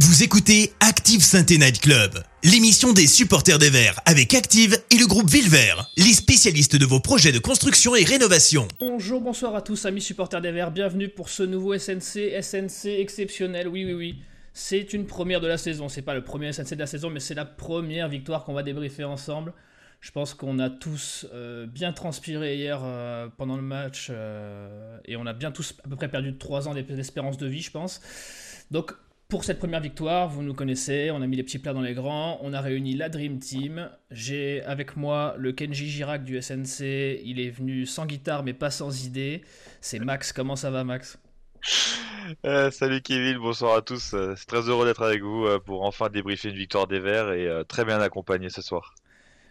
Vous écoutez Active Sainte Night Club, l'émission des supporters des Verts avec Active et le groupe Villevert, les spécialistes de vos projets de construction et rénovation. Bonjour, bonsoir à tous amis supporters des Verts, bienvenue pour ce nouveau SNC, SNC exceptionnel, oui oui oui. C'est une première de la saison, c'est pas le premier SNC de la saison, mais c'est la première victoire qu'on va débriefer ensemble. Je pense qu'on a tous euh, bien transpiré hier euh, pendant le match euh, et on a bien tous à peu près perdu 3 ans d'espérance de vie, je pense. Donc pour cette première victoire, vous nous connaissez, on a mis les petits plats dans les grands, on a réuni la Dream Team. J'ai avec moi le Kenji Girac du SNC, il est venu sans guitare mais pas sans idée. C'est Max, comment ça va Max? Salut Kevin, bonsoir à tous. C'est très heureux d'être avec vous pour enfin débriefer une victoire des Verts et très bien accompagné ce soir.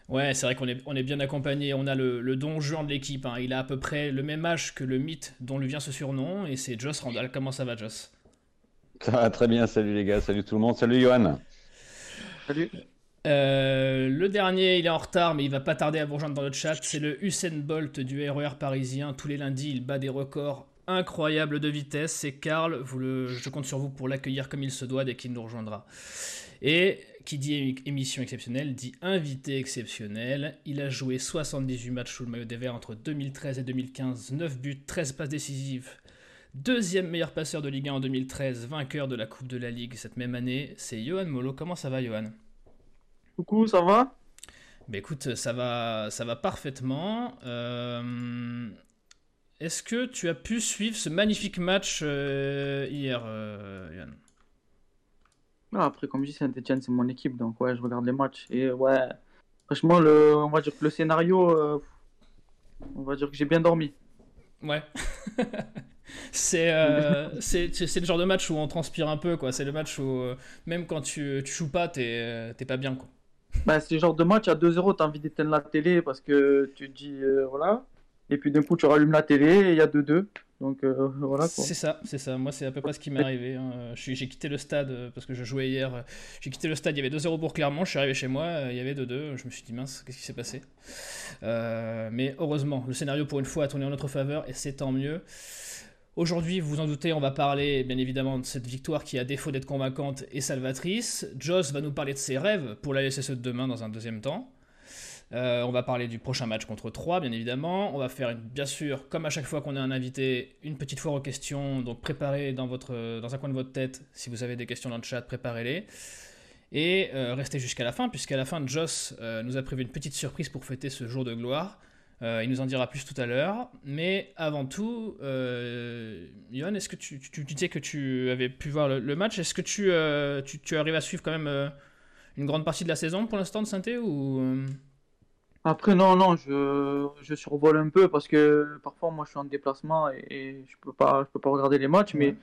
Ouais, c'est vrai qu'on est, on est bien accompagné. On a le, le don juan de l'équipe. Hein. Il a à peu près le même âge que le mythe dont lui vient ce surnom. Et c'est Joss Randall. Comment ça va, Joss? Ça va très bien. Salut les gars. Salut tout le monde. Salut Johan. Salut. Euh, le dernier, il est en retard, mais il va pas tarder à vous rejoindre dans le chat. C'est le Usain Bolt du RER parisien. Tous les lundis, il bat des records incroyables de vitesse. C'est Karl. Vous le, je compte sur vous pour l'accueillir comme il se doit dès qu'il nous rejoindra. Et qui dit émission exceptionnelle dit invité exceptionnel. Il a joué 78 matchs sous le maillot des Verts entre 2013 et 2015, 9 buts, 13 passes décisives. Deuxième meilleur passeur de Ligue 1 en 2013, vainqueur de la Coupe de la Ligue cette même année, c'est Johan Molo. Comment ça va, Johan? Coucou, ça va? Bah écoute, ça va, ça va parfaitement. Euh, est-ce que tu as pu suivre ce magnifique match euh, hier, euh, Johan? Après, comme je dis, Saint-Etienne, c'est mon équipe, donc ouais, je regarde les matchs. Et ouais, franchement, le, on va dire que le scénario, euh, on va dire que j'ai bien dormi. Ouais. Euh, c'est c'est le genre de match où on transpire un peu, quoi. C'est le match où, euh, même quand tu, tu joues pas, t'es pas bien, quoi. Bah, c'est le genre de match à 2-0, t'as envie d'éteindre la télé parce que tu te dis, voilà. Et puis d'un coup, tu rallumes la télé et il y a 2-2. Donc euh, voilà C'est ça, c'est ça. Moi, c'est à peu près ce qui m'est arrivé. Hein. J'ai quitté le stade euh, parce que je jouais hier. J'ai quitté le stade, il y avait 2-0 pour Clermont. Je suis arrivé chez moi, euh, il y avait 2-2. Je me suis dit, mince, qu'est-ce qui s'est passé? Mais heureusement, le scénario pour une fois a tourné en notre faveur et c'est tant mieux. Aujourd'hui, vous vous en doutez, on va parler bien évidemment de cette victoire qui, à défaut d'être convaincante, est salvatrice. Joss va nous parler de ses rêves pour la LSSE de demain dans un deuxième temps. Euh, on va parler du prochain match contre 3, bien évidemment. On va faire, bien sûr, comme à chaque fois qu'on a un invité, une petite foire aux questions. Donc préparez dans un coin de votre tête, si vous avez des questions dans le chat, préparez-les. Et euh, restez jusqu'à la fin, puisqu'à la fin, Joss euh, nous a prévu une petite surprise pour fêter ce jour de gloire. Il nous en dira plus tout à l'heure. Mais avant tout, Yohan, est-ce que tu, tu, disais que tu avais pu voir le, match Est-ce que tu, tu, arrives à suivre quand même une grande partie de la saison pour l'instant de Synthé ou après, non, non, je, je survole un peu parce que parfois, moi, je suis en déplacement et, je peux pas, je peux pas regarder les matchs, mais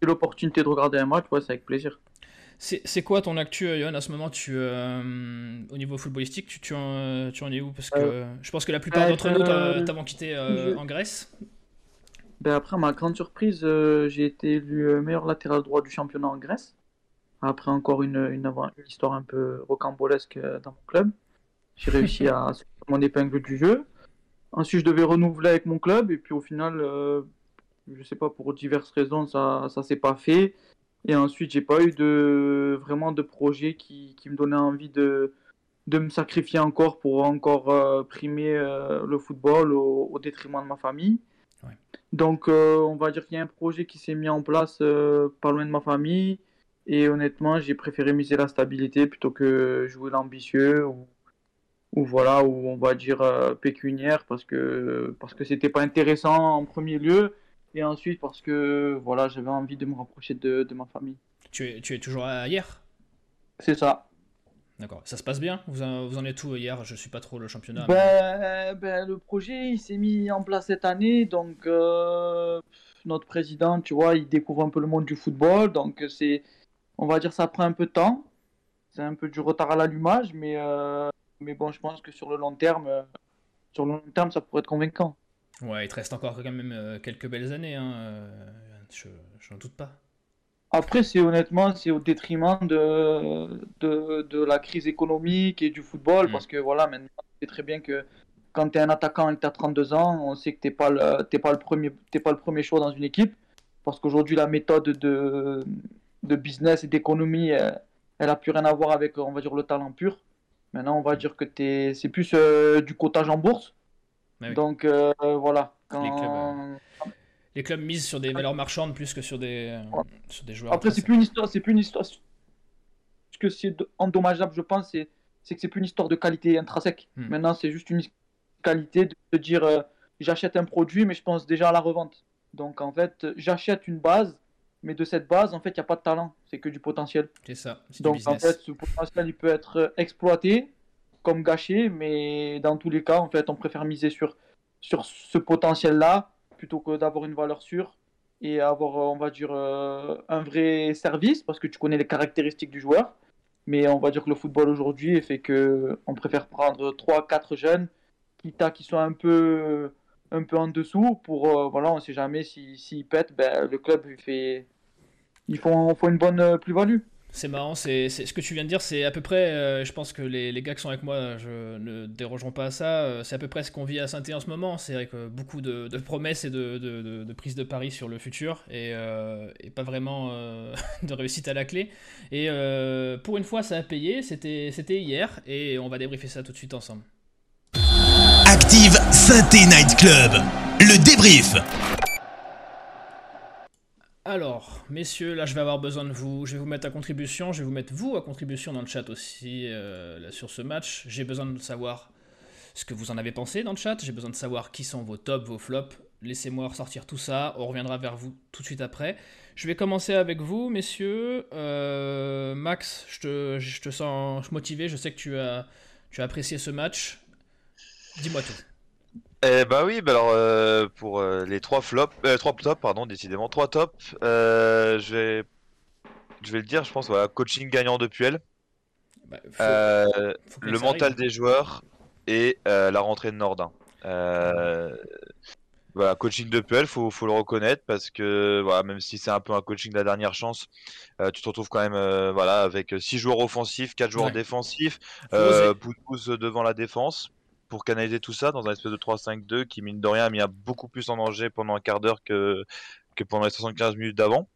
j'ai l'opportunité de regarder un match, ouais, c'est avec plaisir. C'est quoi ton actu, Yon À ce moment, tu, euh, au niveau footballistique, tu, tu, en, tu en es où? Parce que euh, je pense que la plupart d'entre nous euh, t'avons quitté en Grèce. Ben après, ma grande surprise, j'ai été élu meilleur latéral droit du championnat en Grèce. Après encore une, une, une histoire un peu rocambolesque dans mon club. J'ai réussi à sortir mon épingle du jeu. Ensuite, je devais renouveler avec mon club. Et puis au final, euh, je sais pas, pour diverses raisons, ça ne s'est pas fait. Et ensuite, j'ai pas eu de, vraiment de projet qui, qui me donnait envie de, de me sacrifier encore pour encore euh, primer euh, le football au, détriment de ma famille. Donc, on va dire qu'il y a un projet qui s'est mis en place pas loin de ma famille. Et honnêtement, j'ai préféré miser la stabilité plutôt que jouer l'ambitieux ou, ou voilà, où on va dire euh, pécuniaire parce que parce que c'était pas intéressant en premier lieu et ensuite parce que voilà, j'avais envie de me rapprocher de, de ma famille. Tu es, tu es toujours à hier? C'est ça. D'accord. Ça se passe bien? Vous en, vous en êtes où hier? Je suis pas trop le championnat. Ben, ben, le projet, il s'est mis en place cette année. Donc, euh, notre président, tu vois, il découvre un peu le monde du football. Donc, c'est, on va dire, ça prend un peu de temps. C'est un peu du retard à l'allumage, mais euh, mais bon, je pense que sur le long terme, euh, sur le long terme, ça pourrait être convaincant. Ouais, il te reste encore quand même euh, quelques belles années, hein, euh, je, n'en doute pas. Après, c'est honnêtement, c'est au détriment de, de, de, la crise économique et du football, mm. parce que voilà, maintenant, c'est très bien que quand tu es un attaquant et que tu as 32 ans, on sait que tu n'es pas, le, pas, le premier, pas le premier choix dans une équipe, parce qu'aujourd'hui, la méthode de, de business et d'économie, elle, elle a plus rien à voir avec, on va dire, le talent pur. Maintenant, on va dire que t'es- c'est plus euh, du cotage en bourse. Ah oui. Donc euh, voilà. Quand... Les clubs, Les clubs misent sur des valeurs marchandes plus que sur des, euh, sur des joueurs. Après, c'est plus une histoire, c'est plus une histoire. Ce que c'est endommageable, je pense, c'est que c'est plus une histoire de qualité intrinsèque. Hmm. Maintenant, c'est juste une qualité de se dire euh, j'achète un produit, mais je pense déjà à la revente. Donc en fait, j'achète une base, mais de cette base, en fait, il n'y a pas de talent, c'est que du potentiel. C'est ça. C'est du Donc en fait, ce potentiel, il peut être euh, exploité comme gâché, mais dans tous les cas, en fait, on préfère miser sur, sur ce potentiel-là plutôt que d'avoir une valeur sûre et avoir, euh, on va dire, euh, un vrai service parce que tu connais les caractéristiques du joueur. Mais on va dire que le football aujourd'hui fait que on préfère prendre 3-4 jeunes, quitte à qu'ils soient un peu, un peu en dessous pour, euh, voilà, on sait jamais s'ils s'ils pètent, ben, le club il fait, ils font, font une bonne plus-value. C'est marrant, c'est ce que tu viens de dire, c'est à peu près, euh, je pense que les, gars qui sont avec moi je, ne dérogeront pas à ça, euh, c'est à peu près ce qu'on vit à saint en ce moment. C'est que beaucoup de, promesses et de, de, prises de paris sur le futur et, euh, pas vraiment de réussite à la clé. Et pour une fois, ça a payé, c'était c'était hier et on va débriefer ça tout de suite ensemble. Active Synthé Night Club. Le débrief. Alors, messieurs, là je vais avoir besoin de vous. Je vais vous mettre à contribution. Je vais vous mettre vous à contribution dans le chat aussi euh, là, sur ce match. J'ai besoin de savoir ce que vous en avez pensé dans le chat. J'ai besoin de savoir qui sont vos tops, vos flops. Laissez-moi ressortir tout ça. On reviendra vers vous tout de suite après. Je vais commencer avec vous, messieurs. Euh, Max, je te, je te sens motivé. Je sais que tu as, tu as apprécié ce match. Dis-moi tout. Eh bah oui, bah alors euh, pour euh, les trois flops, euh, trois tops, pardon, décidément trois tops, euh, je vais, je vais le dire, je pense, voilà, coaching gagnant de Puel, Bah, faut- euh, faut le mental arrive. des joueurs et la rentrée de Nordin. Voilà, coaching de Puel, faut, faut le reconnaître parce que voilà, même si c'est un peu un coaching de la dernière chance, tu te retrouves quand même voilà avec six joueurs offensifs, quatre joueurs Ouais. défensifs. Poutous devant la défense pour canaliser tout ça dans un espèce de 3-5-2 qui mine de rien a mis beaucoup plus en danger pendant un quart d'heure que, que pendant les 75 minutes d'avant.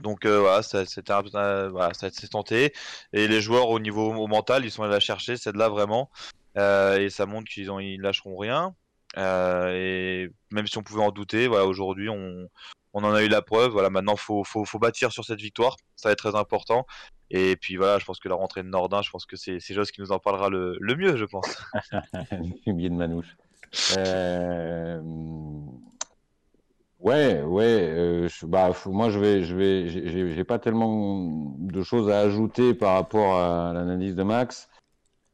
Donc euh, voilà, ça c'était un- voilà, tenté et les joueurs au niveau au mental, ils sont allés la chercher, c'est de là vraiment Euh, et ça montre qu'ils ont ils lâcheront rien. Euh, et même si on pouvait en douter, voilà, aujourd'hui on, on en a eu la preuve. Voilà, maintenant faut, faut, bâtir sur cette victoire, ça va être très important. Et puis voilà, je pense que la rentrée de Nordin, je pense que c'est Joss qui nous en parlera le, mieux, je pense. Fumier de manouche. Euh, Ouais, ouais. euh, je- bah, moi, je vais, je vais, j'ai pas tellement de choses à ajouter par rapport à l'analyse de Max.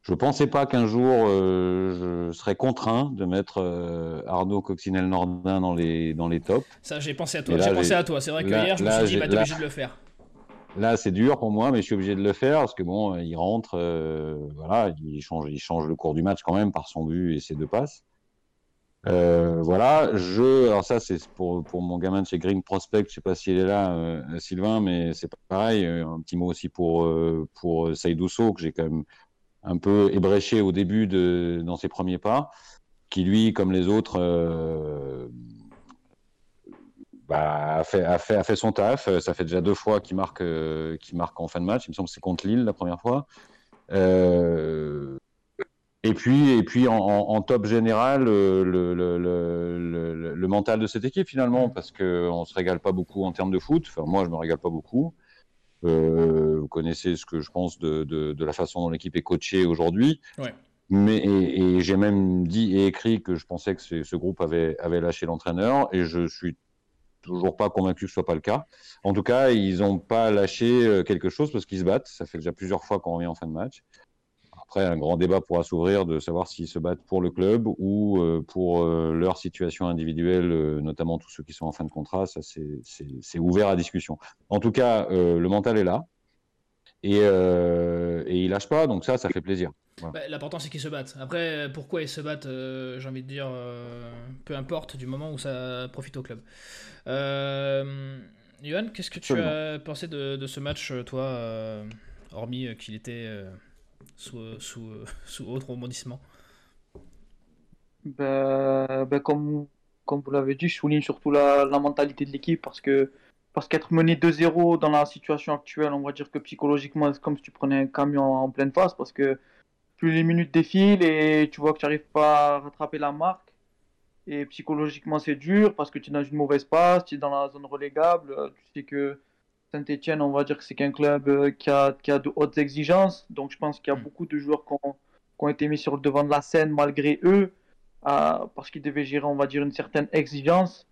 Je pensais pas qu'un jour euh, je serais contraint de mettre euh, Arnaud Coccinelle-Nordin dans les dans les tops. Ça, j'ai pensé à toi. J'ai pensé à toi. C'est vrai que là- hier, je me suis dit, bah, t'es obligé de le faire. Là, c'est dur pour moi, mais je suis obligé de le faire parce que bon, il rentre, euh, voilà, il change, il change le cours du match quand même par son but et ses deux passes. Voilà, je, alors ça c'est pour, pour mon gamin de chez Green Prospect, je sais pas s'il est là, Sylvain, mais c'est pas pareil. Un petit mot aussi pour pour Saïd Ousso, que j'ai quand même un peu ébréché au début dans ses premiers pas, qui lui, comme les autres, euh, bah, a, fait, son taf. Ça fait déjà deux fois qu'il marque, euh, qu'il marque en fin de match. Il me semble que c'est contre Lille la première fois. Euh, et puis, et puis en, top général, euh, le, mental de cette équipe finalement, parce qu'on ne se régale pas beaucoup en termes de foot. Enfin, moi, je me régale pas beaucoup. Euh, vous connaissez ce que je pense de, de, de la façon dont l'équipe est coachée aujourd'hui. Ouais. Mais et, et j'ai même dit et écrit que je pensais que ce, ce groupe avait, avait lâché l'entraîneur et je suis toujours pas convaincu que ce soit pas le cas. En tout cas, ils n'ont pas lâché euh, quelque chose parce qu'ils se battent. Ça fait déjà plusieurs fois qu'on revient en fin de match. Après, un grand débat pourra s'ouvrir de savoir s'ils se battent pour le club ou euh, pour euh, leur situation individuelle, euh, notamment tous ceux qui sont en fin de contrat. Ça, c'est ouvert à discussion. En tout cas, le mental est là et, euh, et il lâche pas. Donc ça, ça fait plaisir. Voilà. Bah, L'important c'est qu'ils se battent. Après, pourquoi ils se battent, euh, j'ai envie de dire, euh, peu importe du moment où ça profite au club. Euh, Johan, qu'est-ce que tu Absolument. as pensé de, de, ce match, toi, hormis qu'il était sous, sous, sous autre rebondissement ben, ben, comme, comme vous l'avez dit, je souligne surtout la, la mentalité de l'équipe parce que, parce qu'être mené 2-0 dans la situation actuelle, on va dire que psychologiquement, c'est comme si tu prenais un camion en pleine face parce que plus les minutes défilent et tu vois que tu n'arrives pas à rattraper la marque. Et psychologiquement, c'est dur parce que tu es dans une mauvaise passe, tu es dans la zone relégable. Tu sais que Saint-Etienne, on va dire que c'est qu'un club euh, qui a, qui a de hautes exigences. Donc je pense qu'il y a mm. beaucoup de joueurs qui ont, qui ont, été mis sur le devant de la scène malgré eux, parce qu'ils devaient gérer, on va dire, une certaine exigence.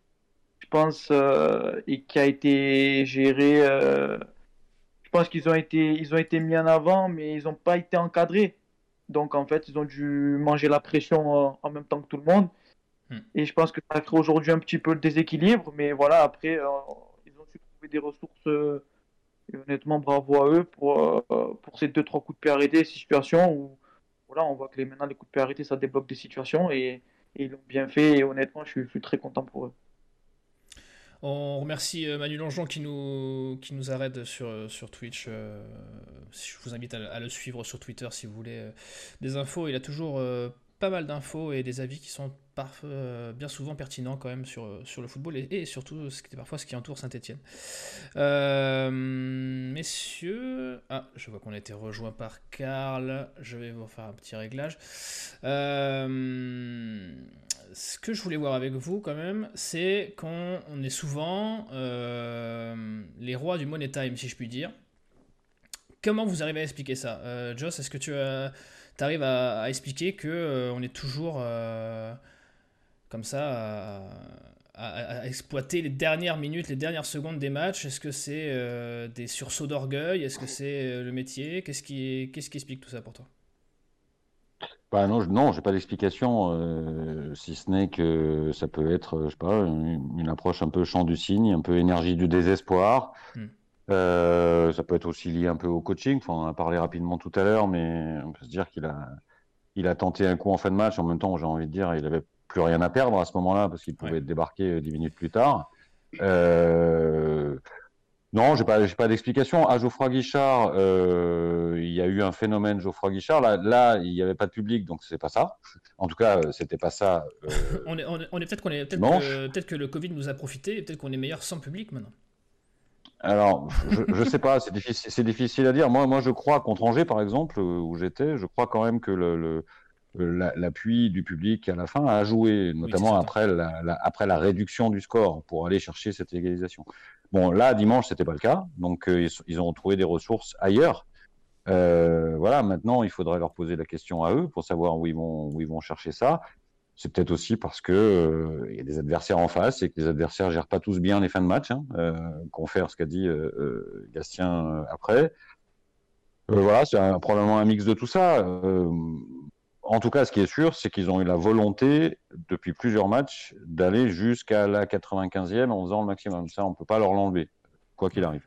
Je pense, euh, et qui a été géré. Euh, je pense qu'ils ont été, ils ont été mis en avant, mais ils n'ont pas été encadrés. Donc en fait, ils ont dû manger la pression en même temps que tout le monde. Mm. Et je pense que ça crée aujourd'hui un petit peu le déséquilibre, mais voilà, après, des ressources. Euh, et honnêtement, bravo à eux pour, euh, pour ces deux trois coups de pied arrêtés, situations où voilà, on voit que maintenant les coups de pied arrêtés, ça débloque des situations et, ils l'ont bien fait. Et honnêtement, je suis, très content pour eux. On remercie euh, Manu Longeon qui nous, qui nous arrête sur, sur Twitch. je vous invite à, le suivre sur Twitter si vous voulez des infos. Il a toujours pas mal d'infos et des avis qui sont euh, bien souvent pertinents quand même sur, sur le football et, surtout ce qui, parfois ce qui entoure Saint-Etienne. Euh, messieurs, ah, je vois qu'on a été rejoint par Karl, je vais vous faire un petit réglage. Euh, ce que je voulais voir avec vous quand même, c'est qu'on est souvent les rois du money time, si je puis dire. Comment vous arrivez à expliquer ça? Joss, est-ce que tu arrives à, expliquer que euh, on est toujours euh, comme ça à, exploiter les dernières minutes, les dernières secondes des matchs Est-ce que c'est euh, des sursauts d'orgueil? Est-ce que c'est le métier? Qu'est-ce qui, qu'est-ce qui explique tout ça pour toi? Bah non, je, non, j'ai pas d'explication, si ce n'est que ça peut être, je sais pas, une, approche un peu champ du cygne, un peu énergie du désespoir. Hmm. Euh, ça peut être aussi lié un peu au coaching. Enfin, on en a parlé rapidement tout à l'heure, mais on peut se dire qu'il a, il a tenté un coup en fin de match. En même temps, j'ai envie de dire, il avait plus rien à perdre à ce moment-là parce qu'il pouvait débarquer euh, dix minutes plus tard. Euh... Non, j'ai pas, j'ai pas d'explication. À Geoffroy Guichard, euh, il y a eu un phénomène Geoffroy Guichard. Là, là, il n'y avait pas de public, donc c'est pas ça. En tout cas, c'était pas ça. Euh... on est, on est, peut-être qu'on est, peut-être que, peut que, le Covid nous a profité, peut-être qu'on est meilleur sans public maintenant. Alors, je ne sais pas, c'est difficile, difficile, à dire. Moi, moi, je crois contre Angers, par exemple, où j'étais, je crois quand même que le, l'appui du public à la fin a joué, notamment après, la, après la réduction du score pour aller chercher cette égalisation. Bon, là, dimanche, c'était pas le cas, donc euh, ils, ont trouvé des ressources ailleurs. Euh, voilà, maintenant, il faudrait leur poser la question à eux pour savoir où ils vont, où ils vont chercher ça c'est peut-être aussi parce que euh, y a des adversaires en face et que les adversaires gèrent pas tous bien les fins de match. Hein, euh, confère ce qu'a dit euh, euh Gastien euh, après. voilà, c'est probablement un mix de tout ça. En tout cas, ce qui est sûr, c'est qu'ils ont eu la volonté depuis plusieurs matchs d'aller jusqu'à la 95e en faisant le maximum. Ça, on peut pas leur l'enlever, quoi qu'il arrive.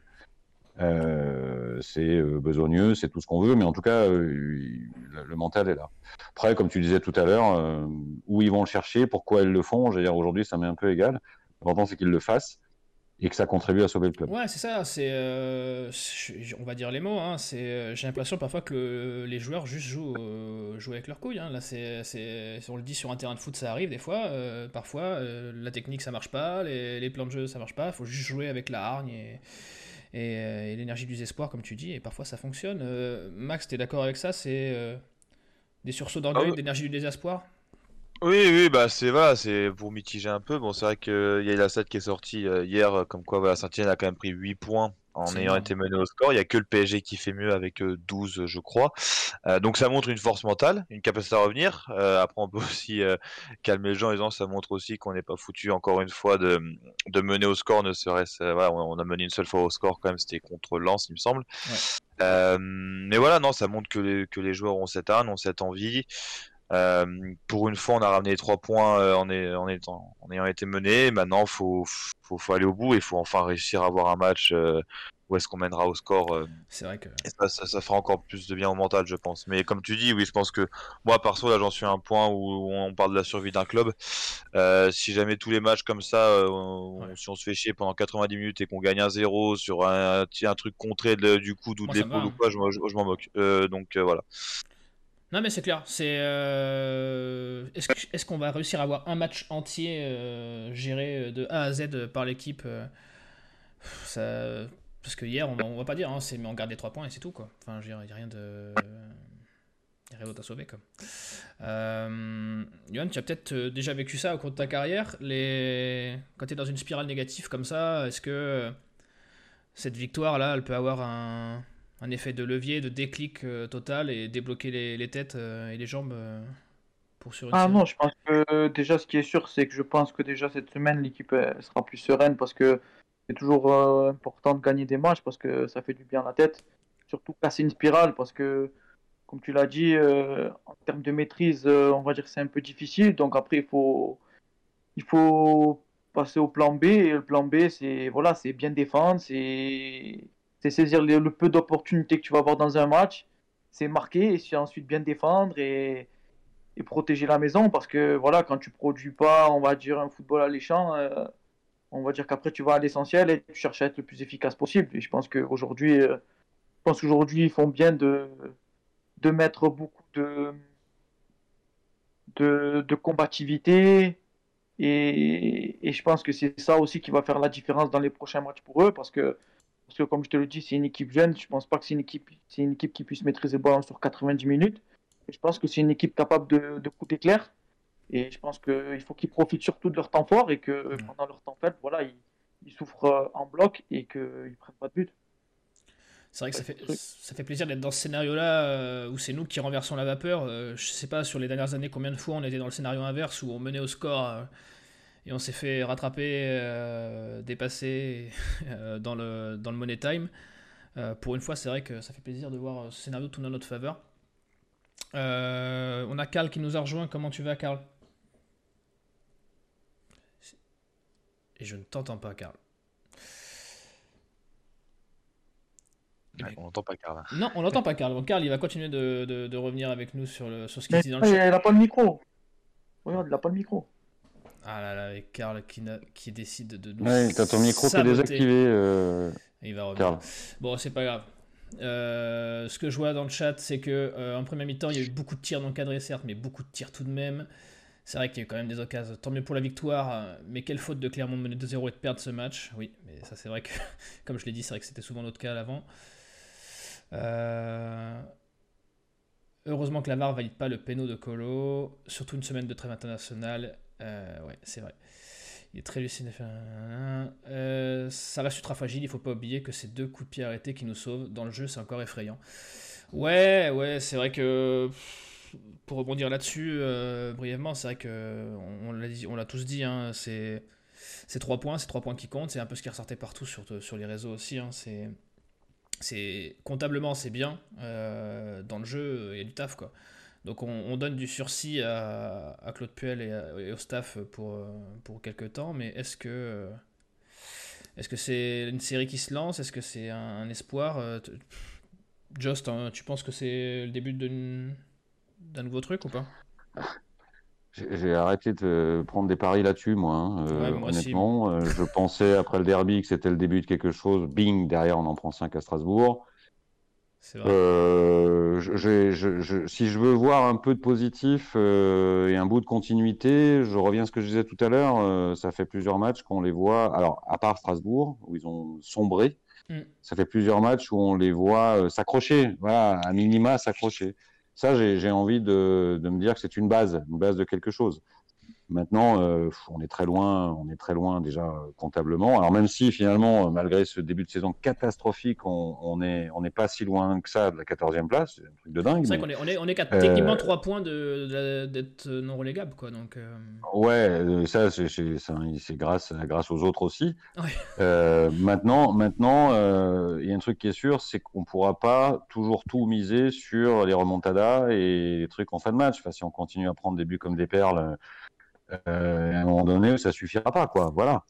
Euh, c'est euh, besogneux, c'est tout ce qu'on veut, mais en tout cas, euh, le mental est là. Après, comme tu disais tout à l'heure, où ils vont le chercher, pourquoi ils le font, dire aujourd'hui, ça m'est un peu égal. L'important, c'est qu'ils le fassent et que ça contribue à sauver le club. Ouais, c'est ça. C'est, on va dire les mots. Hein, c'est, j'ai l'impression parfois que les joueurs juste jouent, jouent avec leurs couilles. Hein. Là, c'est, c'est, on le dit sur un terrain de foot, ça arrive des fois. parfois, la technique ça marche pas, les, les, plans de jeu ça marche pas. Il faut juste jouer avec la hargne et, euh, et, l'énergie du désespoir, comme tu dis, et parfois ça fonctionne. Euh, Max, tu es d'accord avec ça C'est euh, des sursauts d'orgueil, ah d'énergie du désespoir? Oui, oui, bah c'est voilà, c'est pour mitiger un peu. Bon, c'est vrai qu'il y a la 7 qui est sortie hier, comme quoi voilà, Saint-Etienne a quand même pris 8 points en ayant été mené au score. Il n'y a que le PSG qui fait mieux avec 12, euh, je crois. Euh, donc ça montre une force mentale, une capacité à revenir. Euh, après, on peut aussi calmer les gens en disant ça montre aussi qu'on n'est pas foutu encore une fois de, de mener au score, ne serait-ce. voilà, on a mené une seule fois au score quand même, c'était contre Lens, il me semble. mais voilà, non, ça montre que les, que les joueurs ont cette âne, ont cette envie. Euh, pour une fois, on a ramené les trois points euh, en, est, en, étant, en, ayant été mené. Maintenant, il faut, faut, faut, aller au bout et il faut enfin réussir à avoir un match euh, où est-ce qu'on mènera au score. C'est vrai que. Ça, ça, ça, fera encore plus de bien au mental, je pense. Mais comme tu dis, oui, je pense que moi, perso, là, j'en suis à un point où on parle de la survie d'un club. si jamais tous les matchs comme ça, si on se fait chier pendant 90 minutes et qu'on gagne un 0 sur un, un, truc contré du coup ou de l'épaule ou quoi, je, je m'en moque. donc voilà. Non, mais c'est clair. C'est euh, est-ce qu'on va réussir à avoir un match entier euh, géré de A à Z par l'équipe Ça... Parce que hier, on, on va pas dire, hein, c'est mais on garde les 3 points et c'est tout quoi. Enfin, il n'y a rien de. Rien d'autre à sauver. Euh, Yohan, tu as peut-être euh, déjà vécu ça au cours de ta carrière. Les... Quand tu es dans une spirale négative comme ça, est-ce que cette victoire là, elle peut avoir un, un effet de levier, de déclic euh, total et débloquer les, les têtes euh, et les jambes euh, pour sur une Ah série non, je pense que déjà, ce qui est sûr, c'est que je pense que déjà cette semaine, l'équipe sera plus sereine parce que c'est toujours important de gagner des matchs parce que ça fait du bien à la tête. Surtout casser une spirale parce que, comme tu l'as dit, en termes de maîtrise, on va dire que c'est un peu difficile. Donc après, il faut, il faut passer au plan B. Et le plan B, c'est voilà, c'est bien défendre, c'est c'est saisir le, peu d'opportunités que tu vas avoir dans un match, c'est marquer et c'est ensuite bien défendre et et protéger la maison parce que voilà, quand tu produis pas, on va dire, un football alléchant, euh, on va dire qu'après tu vas à l'essentiel et tu cherches à être le plus efficace possible. Et je pense qu'aujourd'hui, euh, je ils font bien de, de mettre beaucoup de, de, de combativité et, et je pense que c'est ça aussi qui va faire la différence dans les prochains matchs pour eux parce que, parce que comme je te le dis, c'est une équipe jeune, je pense pas que c'est une équipe, c'est une équipe qui puisse maîtriser le ballon sur 90 minutes. Et je pense que c'est une équipe capable de, de coups d'éclair. Et je pense qu'il faut qu'ils profitent surtout de leur temps fort et que euh, pendant leur temps faible, voilà, ils, ils souffrent euh, en bloc et qu'ils ne prennent pas de but. C'est vrai que ça fait, ça fait plaisir d'être dans ce scénario-là euh, où c'est nous qui renversons la vapeur. Euh, je sais pas sur les dernières années combien de fois on était dans le scénario inverse où on menait au score et on s'est fait rattraper, euh, dépasser euh, dans, le, dans le money time. Euh, pour une fois, c'est vrai que ça fait plaisir de voir ce scénario tourner en notre faveur. Euh, on a Karl qui nous a rejoint. Comment tu vas, Karl? Et je ne t'entends pas, Karl. Eh Ouais, on n'entend pas Karl. non, on n'entend pas Karl. Bon, Karl, il va continuer de, de- de revenir avec nous sur, le, sur ce qu'il dit dans le il chat. n'a pas le micro. Regarde, il n'a pas le micro. Ah là là, avec Karl qui, qui décide de nous Ouais, t'as ton micro qui est désactivé, euh, Il va revenir. Karl. Bon, c'est pas grave. Euh, ce que je vois dans le chat, c'est que euh, en première mi-temps, il y a eu beaucoup de tirs non cadrés, certes, mais beaucoup de tirs tout de même. C'est vrai qu'il y a eu quand même des occasions. Tant mieux pour la victoire, euh, mais quelle faute de Clermont de mener 2-0 et de perdre ce match. Oui, mais ça, c'est vrai que, comme je l'ai dit, c'est vrai que c'était souvent notre cas à l'avant. Euh, Heureusement que la VAR valide pas le péno de Colo, surtout une semaine de trêve internationale. Euh, ouais, c'est vrai. Il est très lucide. Euh, ça reste ultra fragile. Il faut pas oublier que c'est deux coups de pied arrêtés qui nous sauvent. Dans le jeu, c'est encore effrayant. Ouais, ouais, c'est vrai que pour rebondir là-dessus euh, brièvement, c'est vrai que on, on l'a tous dit. Hein, c'est trois points, c'est trois points qui comptent. C'est un peu ce qui ressortait partout sur, sur les réseaux aussi. Hein, c'est comptablement c'est bien. Dans le jeu, il y a du taf quoi. Donc on, on donne du sursis à, à Claude Puel et, à- et au staff pour, euh, pour quelques temps, mais est-ce que euh, est-ce que c'est une série qui se lance? Est-ce que c'est un, un espoir? Euh, Just, hein, tu penses que c'est le début d'un nouveau truc ou pas? J'ai arrêté de prendre des paris là-dessus, moi. hein, euh, Ouais, moi aussi. honnêtement, Euh, je pensais après le derby que c'était le début de quelque chose. Bing, derrière, on en prend 5 à Strasbourg. Vrai. Euh, je- je- je- je- si je veux voir un peu de positif euh, et un bout de continuité, je reviens à ce que je disais tout à l'heure. euh, ça fait plusieurs matchs qu'on les voit. Alors, à part Strasbourg, où ils ont sombré, Mm. ça fait plusieurs matchs où on les voit s'accrocher. Voilà, à minima s'accrocher. Ça, j'ai j'ai envie de, de me dire que c'est une base, une base de quelque chose. Maintenant, euh, on est très loin, on est très loin déjà euh, comptablement. Alors même si finalement, euh, malgré ce début de saison catastrophique, on, on est, on n'est pas si loin que ça de la 14e place, c'est un truc de dingue. C'est vrai qu'on est, on est, on est qu'à Euh, techniquement 3 points de, de- d'être non relégable, quoi. Donc, euh, Ouais, ça, c'est grâce, grâce aux autres aussi. Ouais. Maintenant, maintenant, il y a un truc qui est sûr, c'est qu'on pourra pas toujours tout miser sur les remontadas et les trucs en fin de match. Enfin, si on continue à prendre des buts comme des perles, euh, à un moment donné, ça suffira pas, quoi. Voilà.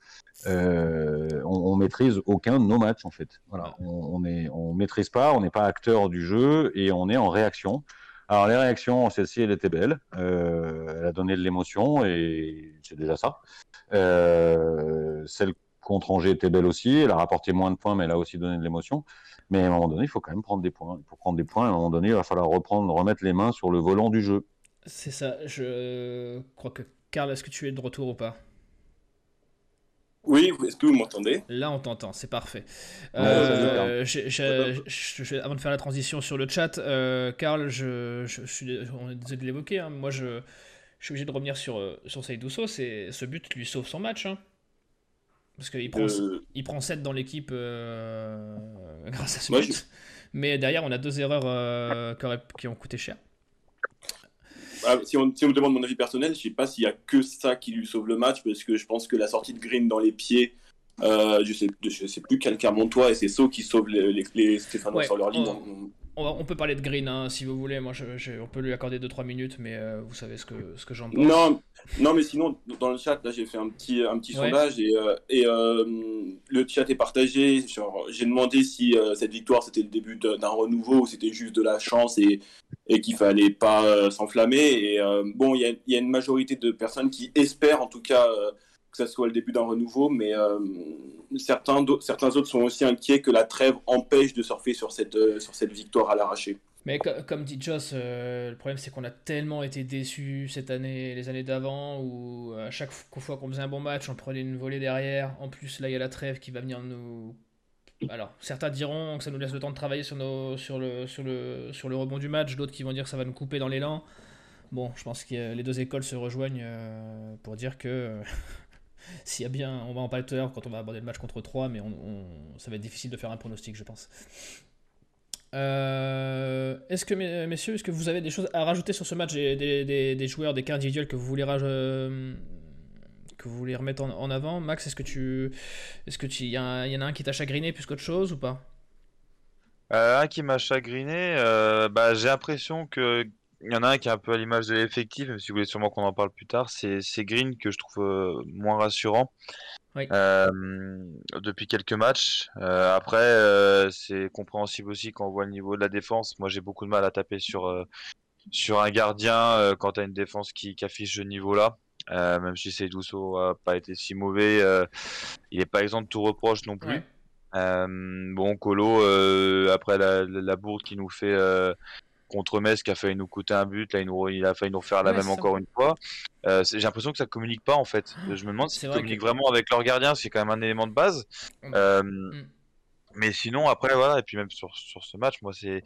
Euh, on, maîtrise aucun de nos matchs, en fait. Voilà. On, on est, on maîtrise pas, on n'est pas acteur du jeu et on est en réaction. Alors les réactions, celle-ci, elle était belle. Euh, elle a donné de l'émotion et c'est déjà ça. Celle contre Angers était belle aussi. Elle a rapporté moins de points, mais elle a aussi donné de l'émotion. Mais à un moment donné, il faut quand même prendre des points. Pour prendre des points, à un moment donné, il va falloir reprendre, remettre les mains sur le volant du jeu. c'est ça. Je crois que Karl, est-ce que tu es de retour ou pas? Oui, est-ce que vous m'entendez? Là, on t'entend, c'est parfait. Ouais, Euh, avant de faire la transition sur le chat, euh, Karl, je, je, je suis, on est désolé de l'évoquer, hein, moi je, je suis obligé de revenir sur, euh, sur Seydouso, c'est ce but lui sauve son match. hein. parce qu'il prend, Euh, il prend 7 dans l'équipe euh, grâce à ce Moi, but. Mais derrière, on a deux erreurs euh, qui, auraient- qui ont coûté cher. Ah, si, on, si on me demande mon avis personnel, je sais pas s'il y a que ça qui lui sauve le match, parce que je pense que la sortie de Green dans les pieds, euh, je sais, je sais plus quel Montois et c'est So qui sauve les, les, les Stéphanois Ouais, sur leur ligne. on- On- On, va- on peut parler de Green hein, si vous voulez, moi je, je- on peut lui accorder 2-3 minutes, mais euh, vous savez ce que, ce que j'en pense. Non, non, mais sinon, dans le chat, là, j'ai fait un petit, un petit Ouais. sondage et, euh, et euh, le chat est partagé. J'ai demandé si euh, cette victoire c'était le début d'un renouveau ou c'était juste de la chance et, et qu'il fallait pas euh, s'enflammer. Et euh, bon, il y a, y a une majorité de personnes qui espèrent en tout cas euh, que ça soit le début d'un renouveau, mais euh, certains, certains autres sont aussi inquiets que la trêve empêche de surfer sur cette, euh, sur cette victoire à l'arraché. Mais co- comme dit Joss, euh, le problème c'est qu'on a tellement été déçus cette année les années d'avant où à chaque fois qu'on faisait un bon match, on prenait une volée derrière. En plus, là il y a la trêve qui va venir nous. Alors, certains diront que ça nous laisse le temps de travailler sur, nos, sur, le, sur, le, sur le rebond du match, d'autres qui vont dire que ça va nous couper dans l'élan. Bon, je pense que les deux écoles se rejoignent pour dire que s'il y a bien, on va en parler tout à l'heure quand on va aborder le match contre 3, mais ça va être difficile de faire un pronostic, je pense. Euh, est-ce que, mes- messieurs, est-ce que vous avez des choses à rajouter sur ce match des, joueurs, des cas individuels que vous voulez, euh, que vous voulez remettre en, avant? Max, est-ce que tu. Est-ce que. Il y, en a un qui t'a chagriné plus qu'autre chose ou pas? Euh, un qui m'a chagriné, bah, j'ai l'impression que il y en a un qui est un peu à l'image de l'effectif, même si vous voulez sûrement qu'on en parle plus tard, c'est Green que je trouve euh, moins rassurant Oui. euh, depuis quelques matchs. Euh, après, c'est compréhensible aussi quand on voit le niveau de la défense. Moi, j'ai beaucoup de mal à taper sur sur un gardien quand tu as une défense qui, qui affiche ce niveau-là. Même si Seydouso a pas été si mauvais, il est pas exempt de tout reproche non plus. Ouais. Bon, Colo, après la, la, la bourde qui nous fait contre Metz, qui a failli nous coûter un but, là il, nous, il a failli nous refaire la Ouais, même encore une fois. Euh, J'ai l'impression que ça communique pas en fait. Je me demande s'ils vrai communiquent que- vraiment avec leur gardien, c'est quand même un élément de base. Euh, Mm. Mais sinon, après, voilà, et puis même sur, sur ce match, moi c'est.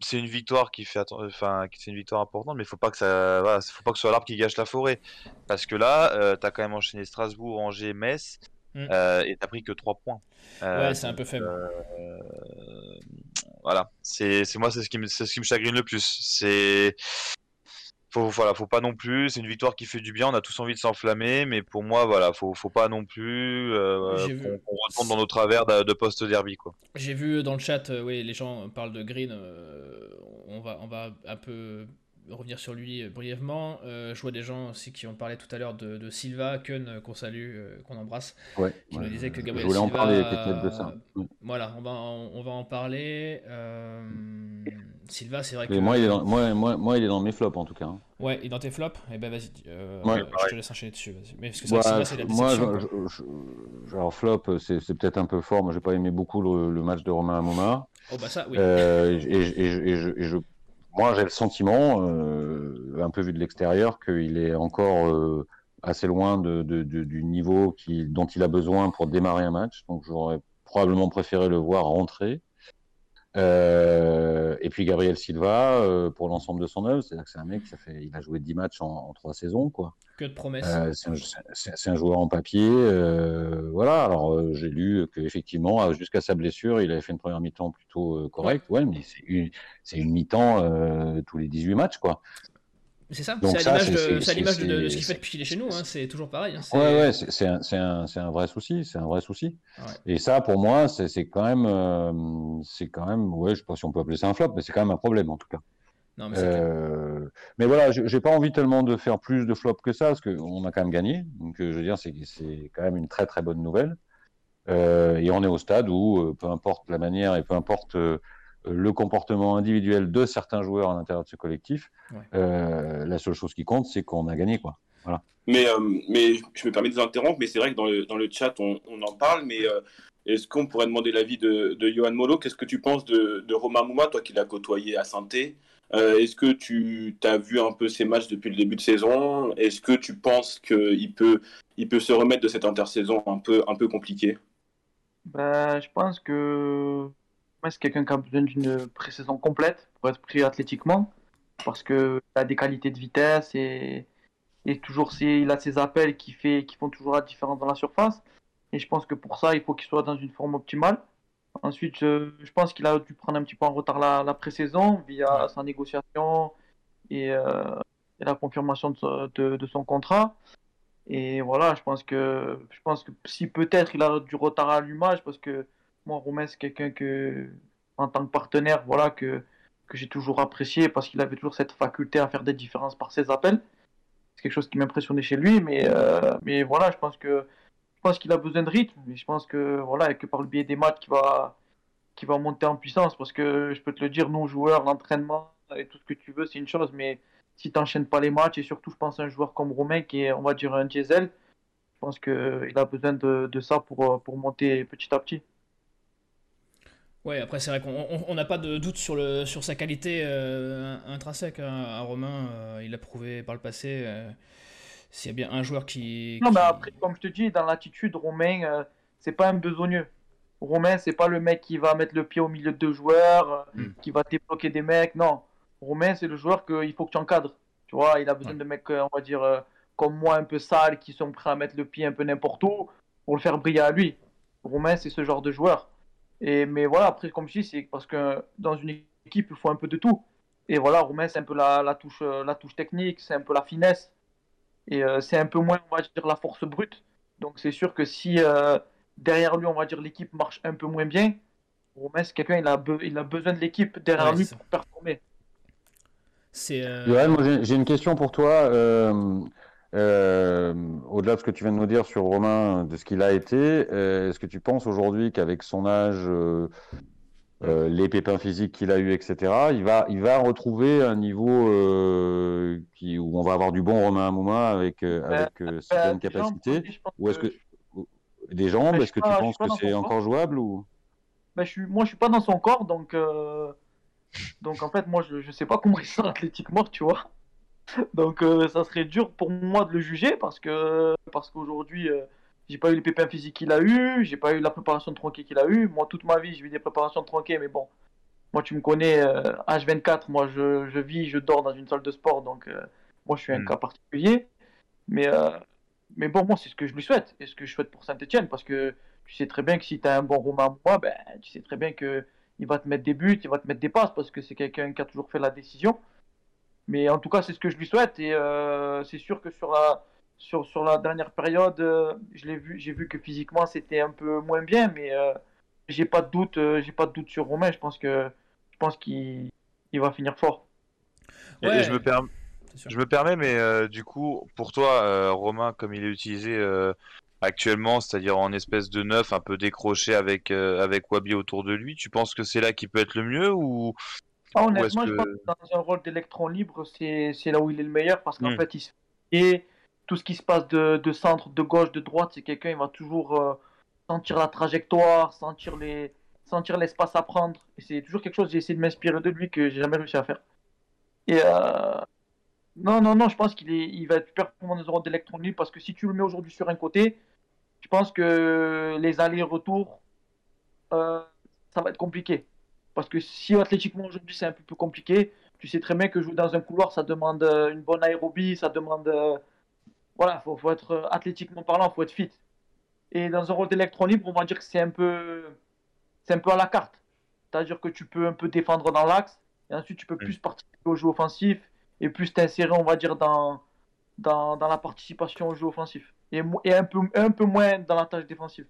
C'est une victoire qui fait, enfin, c'est une victoire importante, mais il faut pas que ça, voilà, faut pas que ce soit l'arbre qui gâche la forêt, parce que là, euh, t'as quand même enchaîné Strasbourg, Angers, Metz, Mm. euh, et t'as pris que 3 points. Euh, Ouais, c'est un peu faible. euh, voilà, c'est moi c'est ce qui me ce qui me chagrine le plus. C'est faut voilà, faut pas non plus, c'est une victoire qui fait du bien, on a tous envie de s'enflammer mais pour moi voilà, faut faut pas non plus euh, vu. qu'on retombe dans nos travers de, de post derby quoi. J'ai vu dans le chat, euh, oui, les gens parlent de Green. euh, on, va, on va un peu revenir sur lui euh, brièvement. Euh, je vois des gens aussi qui ont parlé tout à l'heure de, de Silva, Kun, euh, qu'on salue, euh, qu'on embrasse. Ouais, Qui nous disait que je Gabriel voulais en Silva, parler peut-être de ça. Voilà, on va en, on va en parler. Euh, Silva, c'est vrai que. Moi, il est dans, moi, moi, moi, il est dans mes flops en tout cas. hein. Ouais, et dans tes flops, eh ben vas-y, Ouais, je te laisse enchaîner dessus. vas-y. Mais parce que Silva, c'est la moi, je- je- je- alors flop, c'est c'est peut-être un peu fort. Moi, j'ai pas aimé beaucoup le, le match de Romain Amoma. Oh bah ça, oui. Et, et- et- et je, et je- moi, j'ai le sentiment, euh, un peu vu de l'extérieur, qu'il est encore euh, assez loin de, de- de- du niveau qui, dont il a besoin pour démarrer un match. Donc, j'aurais probablement préféré le voir rentrer. Euh, et puis Gabriel Silva, euh, pour l'ensemble de son œuvre, c'est-à-dire que c'est un mec, ça fait, il a joué 10 matchs en, en 3 saisons, quoi. Que de promesses. Euh, c'est un, joueur en papier. voilà. Alors j'ai lu qu'effectivement, euh, jusqu'à sa blessure, il avait fait une première mi-temps plutôt correcte. Ouais, mais c'est une, une mi-temps tous les 18 matchs, quoi. C'est ça, c'est à l'image de, de, de ce qu'il fait depuis qu'il est chez nous, hein, c'est toujours pareil. hein, c'est- Ouais, ouais, c'est un, c'est un, c'est un vrai souci. C'est un vrai souci. Ouais. Et ça, pour moi, c'est quand même, euh, c'est quand même, ouais, je sais pas si on peut appeler ça un flop, mais c'est quand même un problème en tout cas. Non, mais. Euh, mais voilà, j'ai pas envie tellement de faire plus de flops que ça, parce qu'on a quand même gagné. Donc, euh, je veux dire, c'est c'est quand même une très très bonne nouvelle. Euh, et on est au stade où, euh, peu importe la manière et peu importe euh, le comportement individuel de certains joueurs à l'intérieur de ce collectif, Ouais. euh, la seule chose qui compte, c'est qu'on a gagné, quoi. Mais, euh, mais je me permets de vous interrompre, mais c'est vrai que dans le, dans le chat, on, on en parle, mais euh, Est-ce qu'on pourrait demander l'avis de, de Johan Molo Qu'est-ce que tu penses de, de Romain Mouma, toi qui l'as côtoyé à Santé euh, Est-ce que tu as vu un peu ses matchs depuis le début de saison? Est-ce que tu penses qu'il peut, il peut se remettre de cette intersaison un peu, un peu compliquée? Ben, Je pense que c'est quelqu'un qui a besoin d'une pré-saison complète pour être pris athlétiquement parce qu'il a des qualités de vitesse et, et toujours il a ses appels qui, fait, qui font toujours la différence dans la surface. Et je pense que pour ça, il faut qu'il soit dans une forme optimale. Ensuite, je, je pense qu'il a dû prendre un petit peu en retard la, la pré-saison via sa négociation et, euh, et la confirmation de, de, de, son contrat. Et voilà, je pense que, je pense que si peut-être il a du retard à l'allumage, parce que moi, Romain, c'est quelqu'un que, en tant que partenaire, voilà, que, que j'ai toujours apprécié parce qu'il avait toujours cette faculté à faire des différences par ses appels. C'est quelque chose qui m'impressionnait chez lui, mais, euh, mais voilà, je pense que je pense qu'il a besoin de rythme, mais je pense que voilà, que par le biais des matchs qui va qui va monter en puissance parce que je peux te le dire, nous joueurs, l'entraînement et tout ce que tu veux, c'est une chose, mais si tu n'enchaînes pas les matchs et surtout, je pense à un joueur comme Romain qui est, on va dire, un diesel, je pense qu'il a besoin de, de ça pour, pour monter petit à petit. Ouais, après c'est vrai qu'on n'a pas de doute sur, le, sur sa qualité euh, intrinsèque. Hein. À Romain, euh, il a prouvé par le passé. Euh, s'il y a bien un joueur qui. Non, qui... mais après, comme je te dis, dans l'attitude, Romain, euh, c'est pas un besogneux. Romain, c'est pas le mec qui va mettre le pied au milieu de deux joueurs, mm. qui va débloquer des mecs. Non. Romain, c'est le joueur qu'il faut que tu encadres. Tu vois, il a besoin ouais. de mecs, on va dire, comme moi, un peu sales, qui sont prêts à mettre le pied un peu n'importe où pour le faire briller à lui. Romain, c'est ce genre de joueur. Et, mais voilà, après, comme je dis, c'est parce que dans une équipe, il faut un peu de tout. Et voilà, Romain, c'est un peu la, la, touche, la touche technique, c'est un peu la finesse. Et euh, c'est un peu moins, on va dire, la force brute. Donc c'est sûr que si euh, derrière lui, on va dire, l'équipe marche un peu moins bien, Romain, c'est quelqu'un, il a, il a besoin de l'équipe derrière ouais, lui pour performer. Euh... Moi j'ai une question pour toi. Euh, au-delà de ce que tu viens de nous dire sur Romain, de ce qu'il a été, euh, est-ce que tu penses aujourd'hui qu'avec son âge, euh, les pépins physiques qu'il a eu, etc., il va, il va retrouver un niveau qui, où on va avoir du bon Romain Mouma avec, avec certaines capacités? Ou est-ce que, des jambes Est-ce que tu penses que c'est encore jouable ou? Je suis, Moi, je suis pas dans son corps, donc, donc en fait, moi, je, je sais pas comment il sent athlétiquement, tu vois. Donc euh, ça serait dur pour moi de le juger parce que parce qu'aujourd'hui euh, j'ai pas eu les pépins physiques qu'il a eu, j'ai pas eu la préparation de tronqué qu'il a eu. Moi toute ma vie j'ai eu des préparations de tronqué, mais bon, moi tu me connais euh, H24, moi je, je, vis, je dors dans une salle de sport, donc euh, moi je suis un mm. cas particulier. Mais mais bon moi c'est ce que je lui souhaite et ce que je souhaite pour Saint-Etienne parce que tu sais très bien que si tu as un bon Romain moi, ben tu sais très bien que il va te mettre des buts, il va te mettre des passes parce que c'est quelqu'un qui a toujours fait la décision. Mais en tout cas, c'est ce que je lui souhaite. Et euh, c'est sûr que sur la, sur, sur la dernière période, euh, je l'ai vu, j'ai vu que physiquement c'était un peu moins bien, mais euh, j'ai pas de doute, j'ai pas de doute sur Romain. Je pense que, je pense qu'il il va finir fort. Ouais, et je me permets. Je me permets, mais du coup, pour toi, Romain, comme il est utilisé actuellement, c'est-à-dire en espèce de neuf, un peu décroché avec avec Wabi autour de lui, tu penses que c'est là qui peut être le mieux ou ah, honnêtement, que... je pense que dans un rôle d'électron libre, c'est là où il est le meilleur parce qu'en mmh. fait, il se... et tout ce qui se passe de, de centre, de gauche, de droite, c'est quelqu'un, il va toujours euh, sentir la trajectoire, sentir les sentir l'espace à prendre. Et c'est toujours quelque chose, j'ai essayé de m'inspirer de lui que j'ai jamais réussi à faire. Et euh... non, non, non, je pense qu'il est... il va être performant dans un rôle d'électron libre parce que si tu le mets aujourd'hui sur un côté, je pense que les allers-retours, euh, ça va être compliqué. Parce que si athlétiquement aujourd'hui c'est un peu plus compliqué, tu sais très bien que jouer dans un couloir ça demande euh, une bonne aérobie, ça demande. Euh, voilà, faut, faut être euh, athlétiquement parlant, faut être fit. Et dans un rôle d'électron libre, on va dire que c'est un peu. C'est un peu à la carte. C'est-à-dire que tu peux un peu défendre dans l'axe, et ensuite tu peux plus participer au jeu offensif, et plus t'insérer, on va dire, dans, dans, dans, la participation au jeu offensif. Et, et un, peu, un peu moins dans la tâche défensive.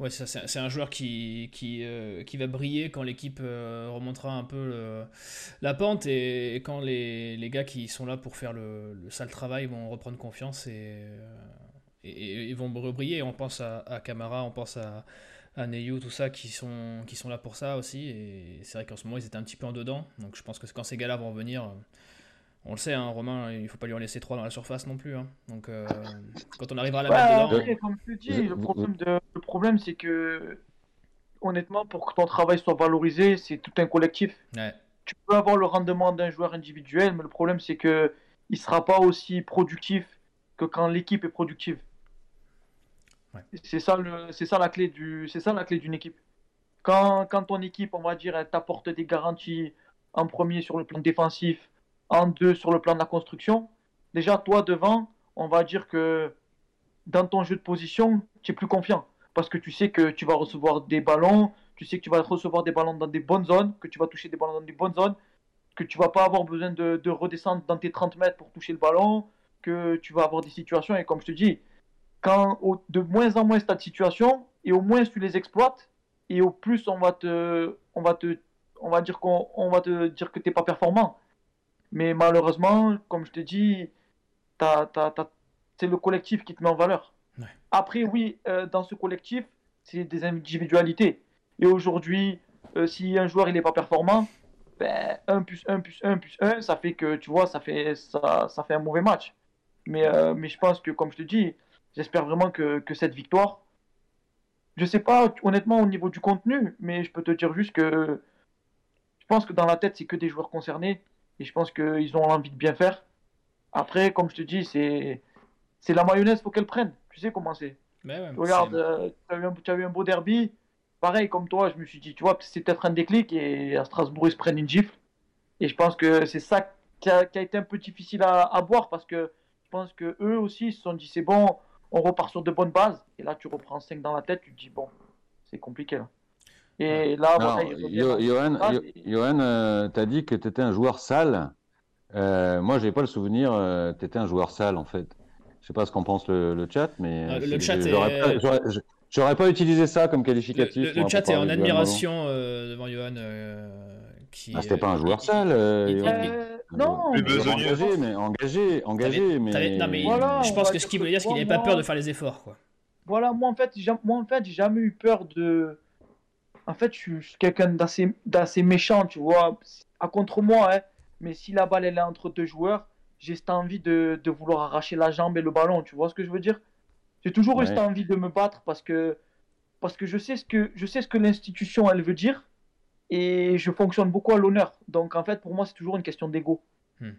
Ouais, c'est un joueur qui, qui, euh, qui va briller quand l'équipe euh, remontera un peu le, la pente et, quand les, les gars qui sont là pour faire le, le sale travail vont reprendre confiance et, euh, et, et vont briller. On pense à, à Camara, on pense à, à Neyu, tout ça, qui sont, qui sont là pour ça aussi. Et c'est vrai qu'en ce moment, ils étaient un petit peu en dedans. Donc je pense que quand ces gars-là vont revenir, on le sait, hein, Romain, il faut pas lui en laisser trop dans la surface non plus. Hein. Donc, euh, quand on arrivera à la ouais, mettre dedans. Après, comme tu dis, le problème, de, le le problème, c'est que, honnêtement, pour que ton travail soit valorisé, c'est tout un collectif. Ouais. Tu peux avoir le rendement d'un joueur individuel, mais le problème, c'est que il sera pas aussi productif que quand l'équipe est productive. Ouais. C'est ça, le, c'est ça la clé du, c'est ça la clé d'une équipe. Quand, quand ton équipe, on va dire, elle t'apporte des garanties en premier sur le plan défensif, en deux sur le plan de la construction, déjà toi devant, on va dire que dans ton jeu de position, tu es plus confiant. Parce que tu sais que tu vas recevoir des ballons, tu sais que tu vas recevoir des ballons dans des bonnes zones, que tu vas toucher des ballons dans des bonnes zones, que tu vas pas avoir besoin de, de redescendre dans tes 30 mètres pour toucher le ballon, que tu vas avoir des situations. Et comme je te dis, quand de moins en moins tu as de situations, et au moins tu les exploites, et au plus on va te, on va te, on va dire qu'on, on va te dire que t'es pas performant. Mais malheureusement, comme je te dis, c'est le collectif qui te met en valeur. Ouais. Après, oui, euh, dans ce collectif, c'est des individualités. Et aujourd'hui, euh, si un joueur il n'est pas performant, ben, 1 plus 1 plus 1 plus 1, ça fait que, tu vois, ça fait, ça, ça fait un mauvais match. Mais, euh, mais je pense que, comme je te dis, j'espère vraiment que, que cette victoire, je sais pas honnêtement au niveau du contenu, mais je peux te dire juste que je pense que dans la tête, c'est que des joueurs concernés. Et je pense qu'ils ont l'envie de bien faire. Après, comme je te dis, c'est c'est la mayonnaise, faut qu'elle prenne. Tu sais comment c'est. Ouais, Regarde, c'est- euh, tu as, eu un- tu as eu un beau derby. Pareil, comme toi, je me suis dit, tu vois, c'est peut-être un déclic et à Strasbourg, ils se prennent une gifle. Et je pense que c'est ça qui a, qui a été un peu difficile à, à boire parce que je pense que eux aussi ils se sont dit, c'est bon, on repart sur de bonnes bases. Et là, tu reprends 5 dans la tête, tu te dis, bon, c'est compliqué là. Et là, Non, voilà, Johan, Johan, euh, t'as dit que t'étais un joueur sale. Euh, moi, j'ai pas le souvenir. Euh, t'étais un joueur sale en fait. Je sais pas ce qu'en pense le, le chat, mais Ah, le c'est- chat j'aurais est- pas- pas utilisé ça comme Le, qualificatif. le- le chat est en admiration euh, devant Johan. euh, qui, Ah, c'était pas un euh, joueur sale. euh, Euh, non, engagé, mais engagé, engagé, mais. Non, mais Voilà, je pense que ce qu'il voulait dire, c'est qu'il n'avait pas peur de faire les efforts. Quoi. Voilà, moi en fait, j'ai, moi en fait, j'ai jamais eu peur de. En fait, je suis, quelqu'un d'assez, d'assez méchant, tu vois. À contre moi, hein. Mais si la balle elle est entre deux joueurs, j'ai cette envie de, de vouloir arracher la jambe et le ballon. Tu vois ce que je veux dire? J'ai toujours eu cette envie de me battre parce que parce que je sais ce que je sais ce que l'institution elle veut dire et je fonctionne beaucoup à l'honneur. Donc en fait, pour moi, c'est toujours une question d'ego. Hmm.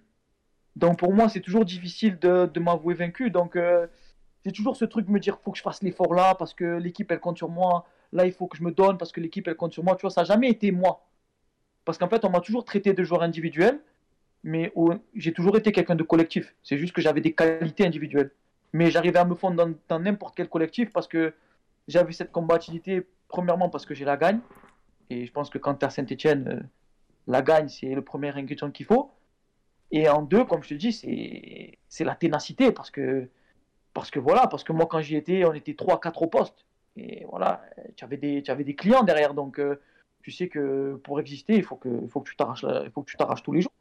Donc pour moi, c'est toujours difficile de, de m'avouer vaincu. Donc euh, j'ai toujours ce truc de me dire faut que je fasse l'effort là parce que l'équipe elle compte sur moi. Là, il faut que je me donne parce que l'équipe elle compte sur moi. Tu vois, ça n'a jamais été moi. Parce qu'en fait, on m'a toujours traité de joueur individuel, mais j'ai toujours été quelqu'un de collectif. C'est juste que j'avais des qualités individuelles. Mais j'arrivais à me fondre dans n'importe quel collectif parce que j'avais cette combativité, premièrement parce que j'ai la gagne. Et je pense que quand tu Saint-Etienne, la gagne, c'est le premier ingrédient qu'il faut. Et en deux, comme je te dis, c'est la ténacité parce que, parce que voilà, parce que moi, quand j'y étais, on était 3-4 au poste. Et voilà, tu avais des, tu avais des clients derrière. Donc, euh, tu sais que pour exister, il faut que, il faut que tu t'arraches il faut que tu t'arraches tous les jours.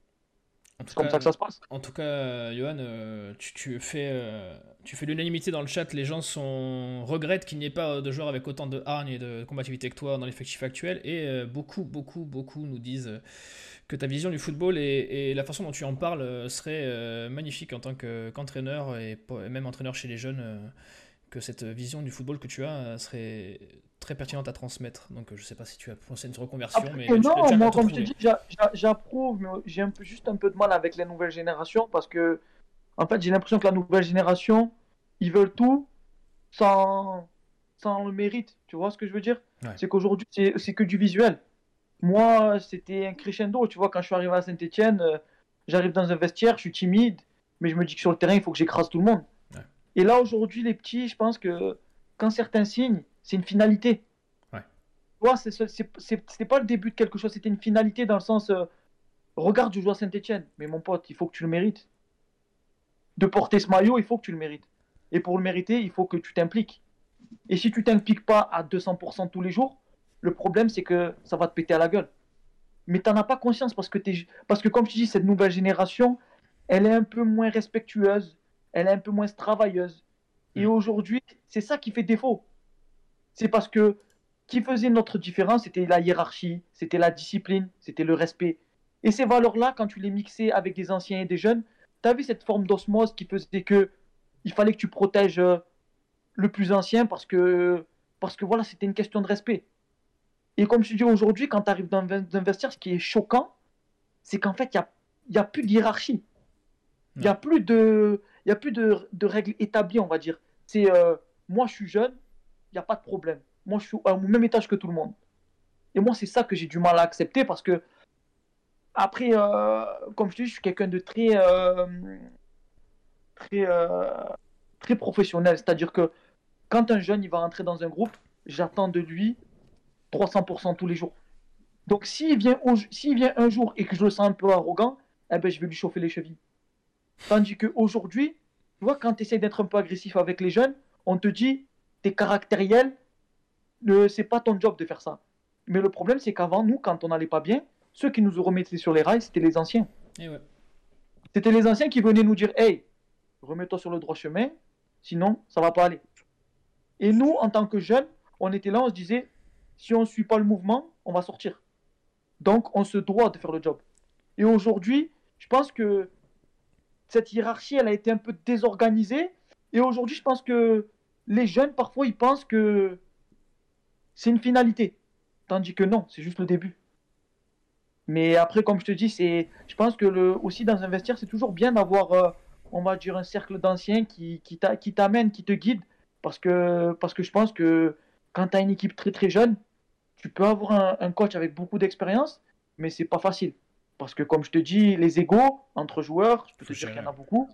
En tout C'est comme cas, ça que ça se passe. En tout cas, Johan, euh, tu, tu fais, euh, tu fais l'unanimité dans le chat. Les gens sont regrettent qu'il n'y ait pas de joueurs avec autant de hargne et de combativité que toi dans l'effectif actuel. Et beaucoup, beaucoup, beaucoup nous disent que ta vision du football et, et la façon dont tu en parles serait magnifique en tant que- qu'entraîneur et même entraîneur chez les jeunes. Euh, que cette vision du football que tu as euh, serait très pertinente à transmettre. Donc, euh, je sais pas si tu as pensé à une reconversion, Après, mais non, moi, comme je te dis, j'a- j'a- j'approuve, mais j'ai juste un peu de mal avec les nouvelles générations parce que, en fait, j'ai l'impression que la nouvelle génération, ils veulent tout sans, sans le mérite. Tu vois ce que je veux dire? Ouais. C'est qu'aujourd'hui, c'est c'est que du visuel. Moi, c'était un crescendo. Tu vois, quand je suis arrivé à Saint-Etienne, j'arrive dans un vestiaire, je suis timide, mais je me dis que sur le terrain, il faut que j'écrase tout le monde. Et là, aujourd'hui, les petits, je pense que quand certains signent, c'est une finalité. Ouais. Tu c'est- c'était pas le début de quelque chose, c'était une finalité dans le sens euh, regarde, je joue à Saint-Etienne, mais mon pote, il faut que tu le mérites. De porter ce maillot, il faut que tu le mérites. Et pour le mériter, il faut que tu t'impliques. Et si tu t'impliques pas à 200% tous les jours, le problème c'est que ça va te péter à la gueule. Mais t'en as pas conscience parce que, t'es- parce que comme tu dis, cette nouvelle génération, elle est un peu moins respectueuse, elle est un peu moins travailleuse. Et Mm. aujourd'hui, c'est ça qui fait défaut. C'est parce que qui faisait notre différence, c'était la hiérarchie, c'était la discipline, c'était le respect. Et ces valeurs-là, quand tu les mixais avec des anciens et des jeunes, tu avais cette forme d'osmose qui faisait que il fallait que tu protèges euh, le plus ancien parce que parce que voilà, c'était une question de respect. Et comme je dis aujourd'hui, quand tu arrives dans un vestiaire, ce qui est choquant, c'est qu'en fait, il n'y a, y a plus de hiérarchie. Il n'y a plus, de, y a plus de, règles établies, on va dire. C'est euh, moi, je suis jeune, il n'y a pas de problème. Moi, je suis au même étage que tout le monde. Et moi, c'est ça que j'ai du mal à accepter parce que, après, euh, comme je dis, je suis quelqu'un de très, euh, très, très professionnel. C'est-à-dire que quand un jeune il va rentrer dans un groupe, j'attends de lui 300% tous les jours. Donc s'il vient, vient un jour et que je le sens un peu arrogant, eh ben, je vais lui chauffer les chevilles. Tandis qu'aujourd'hui, tu vois, quand tu essaies d'être un peu agressif avec les jeunes, on te dit, t'es caractériel, ce c'est pas ton job de faire ça. Mais le problème, c'est qu'avant, nous, quand on n'allait pas bien, ceux qui nous remettaient sur les rails, c'était les anciens. Eh c'était les anciens qui venaient nous dire, hey, remets-toi sur le droit chemin, sinon, ça va pas aller. Et nous, en tant que jeunes, on était là, on se disait, si on ne suit pas le mouvement, on va sortir. Donc, on se doit de faire le job. Et aujourd'hui, je pense que cette hiérarchie, elle a été un peu désorganisée. Et aujourd'hui, je pense que les jeunes, parfois, ils pensent que c'est une finalité. Tandis que non, c'est juste le début. Mais après, comme je te dis, c'est, je pense que aussi dans un vestiaire, c'est toujours bien d'avoir, euh, on va dire, un cercle d'anciens qui, t'amène, qui te guide. Parce que, parce que je pense que quand tu as une équipe très très jeune, tu peux avoir un, coach avec beaucoup d'expérience, mais c'est pas facile. Parce que comme je te dis, les égaux entre joueurs, je peux te dire qu'il y en a beaucoup.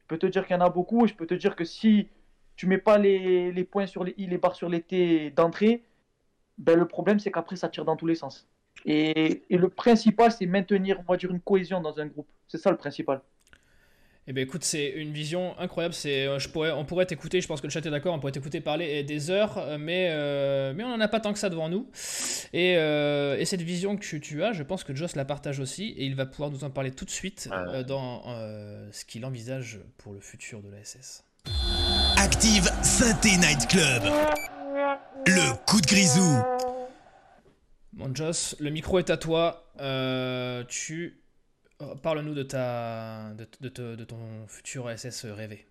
Je peux te dire qu'il y en a beaucoup et je peux te dire que si tu mets pas les, les points sur les i, les barres sur les t d'entrée, ben le problème c'est qu'après ça tire dans tous les sens. Et, et le principal c'est maintenir, on va dire, une cohésion dans un groupe. C'est ça le principal. Eh bien écoute, c'est une vision incroyable. C'est, euh, je pourrais, on pourrait t'écouter, je pense que le chat est d'accord, on pourrait t'écouter parler des heures, euh, mais, euh, mais on n'en a pas tant que ça devant nous. Et, et cette vision que tu, as, je pense que Joss la partage aussi, et il va pouvoir nous en parler tout de suite dans ce qu'il envisage pour le futur de la SS. Active Synthé Night Club. Le coup de grisou. Bon Joss, le micro est à toi. tu parle-nous de, ta, de, ton futur SS rêvé.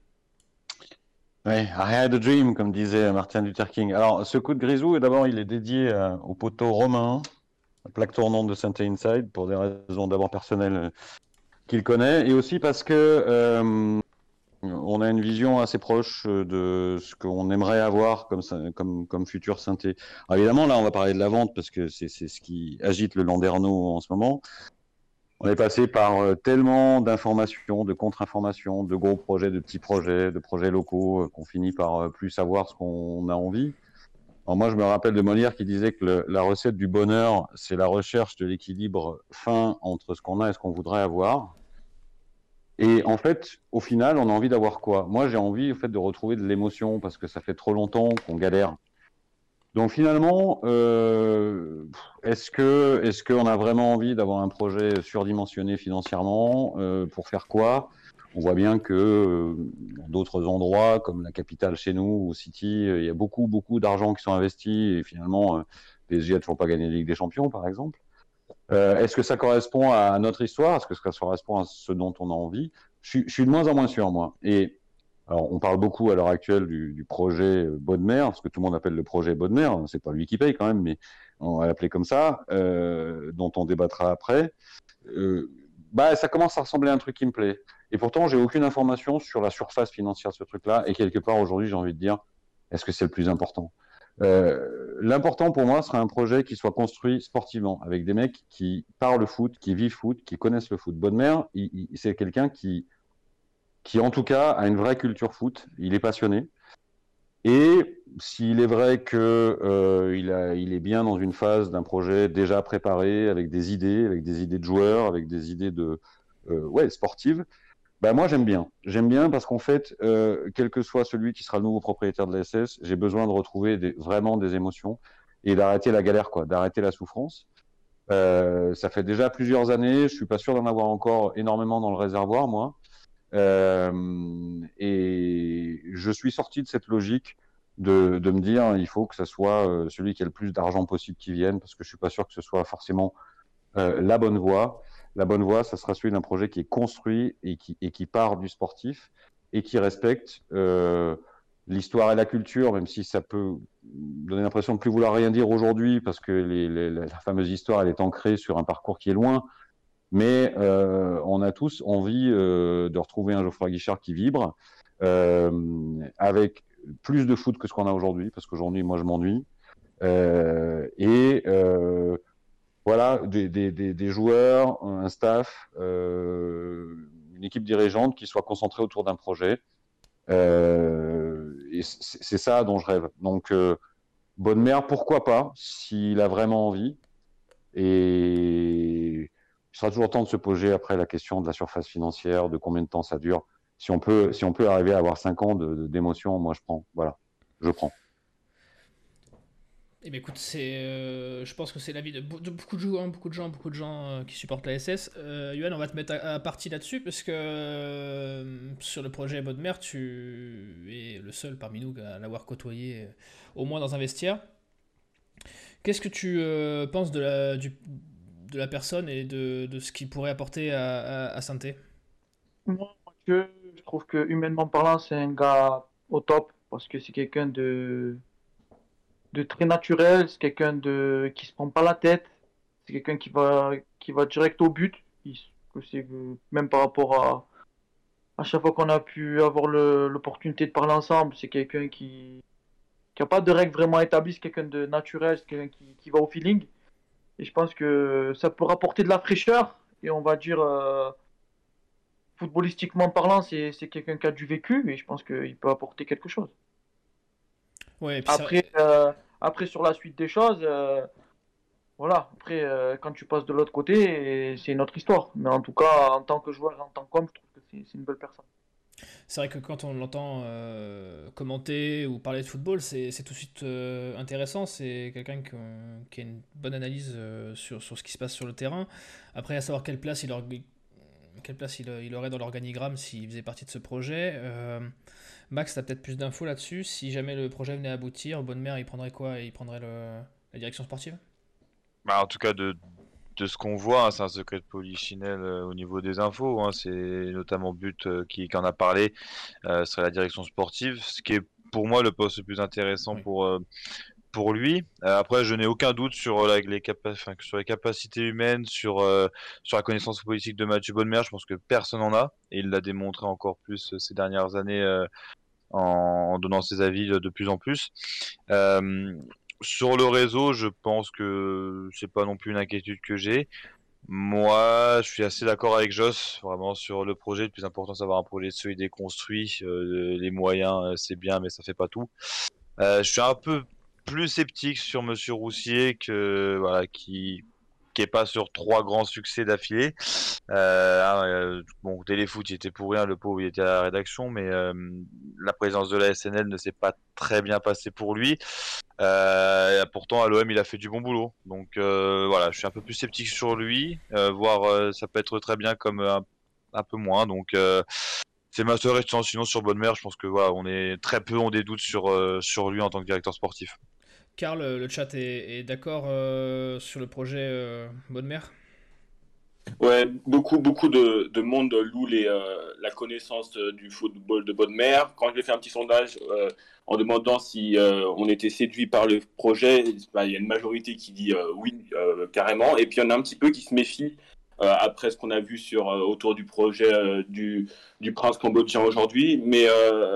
Oui, I had a dream, comme disait Martin Luther King. Alors, ce coup de grisou, d'abord, il est dédié euh, au poteau romain, la plaque tournante de Saint Inside, pour des raisons d'abord personnelles euh, qu'il connaît, et aussi parce que on a une vision assez proche de ce qu'on aimerait avoir comme, comme, comme futur synthé. évidemment, là, on va parler de la vente parce que c'est ce qui agite le Landerneau en ce moment. On est passé par euh, tellement d'informations, de contre-informations, de gros projets, de petits projets, de projets locaux, euh, qu'on finit par euh, plus savoir ce qu'on a envie. Alors moi, je me rappelle de Molière qui disait que la recette du bonheur, c'est la recherche de l'équilibre fin entre ce qu'on a et ce qu'on voudrait avoir. Et en fait, au final, on a envie d'avoir quoi? Moi, j'ai envie, en fait, de retrouver de l'émotion parce que ça fait trop longtemps qu'on galère. Donc finalement, euh, est-ce que est-ce qu'on a vraiment envie d'avoir un projet surdimensionné financièrement euh, pour faire quoi? On voit bien que euh, d'autres endroits, comme la capitale chez nous ou City, il y a beaucoup beaucoup d'argent qui sont investis et finalement PSG a toujours pas gagné la Ligue des Champions, par exemple. est-ce que ça correspond à notre histoire? Est-ce que ça correspond à ce dont on a envie? Je, je, suis de moins en moins sûr, moi. Et alors, on parle beaucoup à l'heure actuelle du, projet Bodmer, parce que tout le monde appelle le projet Bodmer. C'est pas lui qui paye quand même, mais on va l'appeler comme ça, euh, dont on débattra après. Euh, bah, ça commence à ressembler à un truc qui me plaît. Et pourtant, j'ai aucune information sur la surface financière de ce truc-là. Et quelque part, aujourd'hui, j'ai envie de dire, est-ce que c'est le plus important? Euh, L'important pour moi serait un projet qui soit construit sportivement, avec des mecs qui parlent foot, qui vivent foot, qui connaissent le foot. Bodmer, c'est quelqu'un qui qui en tout cas a une vraie culture foot. Il est passionné. Et s'il est vrai qu'il euh, est bien dans une phase d'un projet déjà préparé, avec des idées, avec des idées de joueurs, avec des idées de euh, ouais sportives, ben moi j'aime bien. J'aime bien parce qu'en fait, euh, quel que soit celui qui sera le nouveau propriétaire de la SS, j'ai besoin de retrouver vraiment des émotions et d'arrêter la galère, quoi, d'arrêter la souffrance. Ça fait déjà plusieurs années, je suis pas sûr d'en avoir encore énormément dans le réservoir, moi. Euh, et je suis sorti de cette logique de, de, me dire il faut que ce soit euh, celui qui a le plus d'argent possible qui vienne, parce que je suis pas sûr que ce soit forcément euh, la bonne voie. La bonne voie, ça sera celui d'un projet qui est construit et qui, et qui part du sportif et qui respecte l'histoire et la culture, même si ça peut donner l'impression de plus vouloir rien dire aujourd'hui, parce que la fameuse histoire, elle est ancrée sur un parcours qui est loin. Mais euh, on a tous envie euh, de retrouver un Geoffroy Guichard qui vibre, euh, avec plus de foot que ce qu'on a aujourd'hui, parce qu'aujourd'hui, moi, je m'ennuie. et voilà, des, des, des, joueurs, un staff, une équipe dirigeante qui soit concentrée autour d'un projet. et c'est ça dont je rêve. Donc, bonne mère, pourquoi pas, s'il a vraiment envie. Et il sera toujours temps de se poser après la question de la surface financière, de combien de temps ça dure. Si on peut, si on peut arriver à avoir 5 ans d'émotion, moi je prends. Voilà, je prends. Eh bien, écoute, euh, je pense que c'est l'avis de, beaucoup de joueurs, beaucoup de gens, beaucoup de gens euh, qui supportent la SS. Euh, on va te mettre à, partie là-dessus parce que euh, sur le projet Bodmer, tu es le seul parmi nous à l'avoir côtoyé au moins dans un vestiaire. Qu'est-ce que tu penses de la, du, de la personne et de, de ce qu'il pourrait apporter à, à, Santé Moi, je trouve que humainement parlant, c'est un gars au top parce que c'est quelqu'un de, de très naturel, c'est quelqu'un de qui se prend pas la tête, c'est quelqu'un qui va qui va direct au but. Même par rapport à à chaque fois qu'on a pu avoir l'opportunité de parler ensemble, c'est quelqu'un qui qui a pas de règles vraiment établies, c'est quelqu'un de naturel, c'est quelqu'un qui, qui va au feeling. Et je pense que ça peut rapporter de la fraîcheur. Et on va dire, euh, footballistiquement parlant, c'est quelqu'un qui a du vécu. Et je pense qu'il peut apporter quelque chose. Ouais, après, euh, après, sur la suite des choses, euh, voilà. Après, quand tu passes de l'autre côté, c'est une autre histoire. Mais en tout cas, en tant que joueur, en tant qu'homme, je trouve que c'est une belle personne. C'est vrai que quand on l'entend euh, commenter ou parler de football, c'est tout de suite euh, intéressant. C'est quelqu'un qui, a une bonne analyse euh, sur, ce qui se passe sur le terrain. Après, à savoir quelle place il, quelle place il, aurait dans l'organigramme s'il faisait partie de ce projet. Max, tu as peut-être plus d'infos là-dessus. Si jamais le projet venait à aboutir, Bonne Mère, il prendrait quoi? Il prendrait la direction sportive? Bah, En tout cas, de, de ce qu'on voit, hein, c'est un secret de polichinelle euh, au niveau des infos. Hein, c'est notamment But euh, qui, en a parlé, euh, serait la direction sportive, ce qui est pour moi le poste le plus intéressant pour pour lui. après, je n'ai aucun doute sur, les sur les capacités humaines, sur, sur la connaissance politique de Mathieu Bonnemer. Je pense que personne n'en a. Et il l'a démontré encore plus ces dernières années en, en, donnant ses avis de plus en plus. Sur le réseau, je pense que c'est pas non plus une inquiétude que j'ai. Moi, je suis assez d'accord avec Joss, vraiment sur le projet. Le plus important, c'est d'avoir un projet solide et construit. Euh, les moyens, euh, c'est bien, mais ça fait pas tout. Euh, je suis un peu plus sceptique sur Monsieur Roussier que voilà, qui qui est pas sur trois grands succès d'affilée. Euh, hein, euh, bon, Téléfoot, il était pour rien, le pauvre, il était à la rédaction, mais euh, la présence de la SNL ne s'est pas très bien passée pour lui. Euh, pourtant, à l'OM, il a fait du bon boulot. Donc voilà, je suis un peu plus sceptique sur lui, voire ça peut être très bien comme un, peu moins. Donc c'est ma seule réticence. Sinon, sur Bonne Mère, je pense que voilà, on est très peu, on des doutes sur lui en tant que directeur sportif. Karl, le chat est, d'accord euh, sur le projet euh, Bonne Mère? Ouais, beaucoup, beaucoup de, monde loue euh, la connaissance du football de Bonne Mère. Quand j'ai fait un petit sondage en demandant si on était séduit par le projet, bah, il y a une majorité qui dit oui, carrément. Et puis il y en a un petit peu qui se méfie euh, après ce qu'on a vu sur, euh, autour du projet euh, du, du prince cambodgien aujourd'hui. Mais,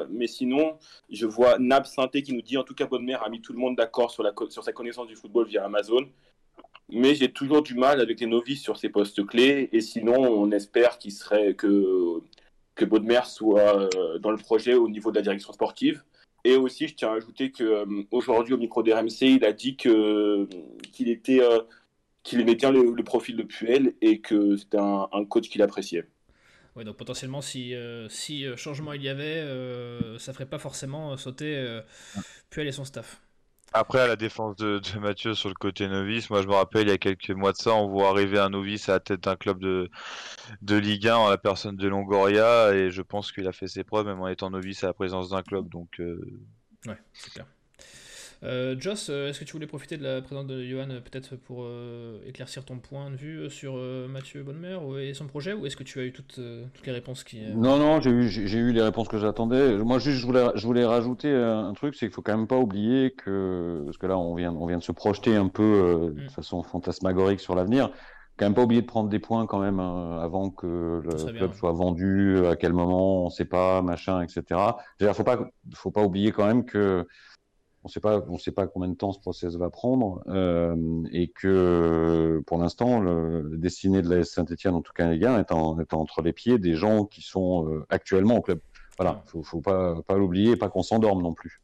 mais sinon, je vois Nab Santé qui nous dit en tout cas, Bonne Mère a mis tout le monde d'accord sur, sur sa connaissance du football via Amazon. Mais j'ai toujours du mal avec les novices sur ces postes clés. Et sinon, on espère qu'il serait que, que Bodmer soit dans le projet au niveau de la direction sportive. Et aussi, je tiens à ajouter qu'aujourd'hui, au micro d'RMC, il a dit qu'il était qu'il aimait bien le, profil de Puel et que c'était un, coach qu'il appréciait. Oui, donc potentiellement, si, euh, si euh, changement il y avait, euh, ça ferait pas forcément sauter Puel et son staff. Après, à la défense de, Mathieu sur le côté novice, moi je me rappelle il y a quelques mois de ça, on voit arriver un novice à la tête d'un club de, de Ligue 1 en la personne de Longoria, et je pense qu'il a fait ses preuves même en étant novice à la présence d'un club. Donc, Ouais, c'est clair. Euh, Joss, euh, est-ce que tu voulais profiter de la présence de Johan euh, peut-être pour éclaircir ton point de vue sur Mathieu Bonnemer et son projet ou est-ce que tu as eu toutes, toutes les réponses qui... Non, non, j'ai eu, j'ai eu les réponses que j'attendais. Moi, juste, je voulais, je voulais rajouter un truc, c'est qu'il faut quand même pas oublier que, parce que là, on vient, on vient de se projeter un peu de Mm. façon fantasmagorique sur l'avenir. Quand même pas oublier de prendre des points quand même euh, avant que le club bien, soit vendu, à quel moment, on sait pas, machin, etc. Il faut pas, faut pas oublier quand même que on sait pas, on sait pas combien de temps ce process va prendre euh, et que pour l'instant, le, le destiné de la Saint-Etienne, en tout cas les gars, est, en- est entre les pieds des gens qui sont euh, actuellement au club. Voilà, faut, faut pas, pas l'oublier, pas qu'on s'endorme non plus.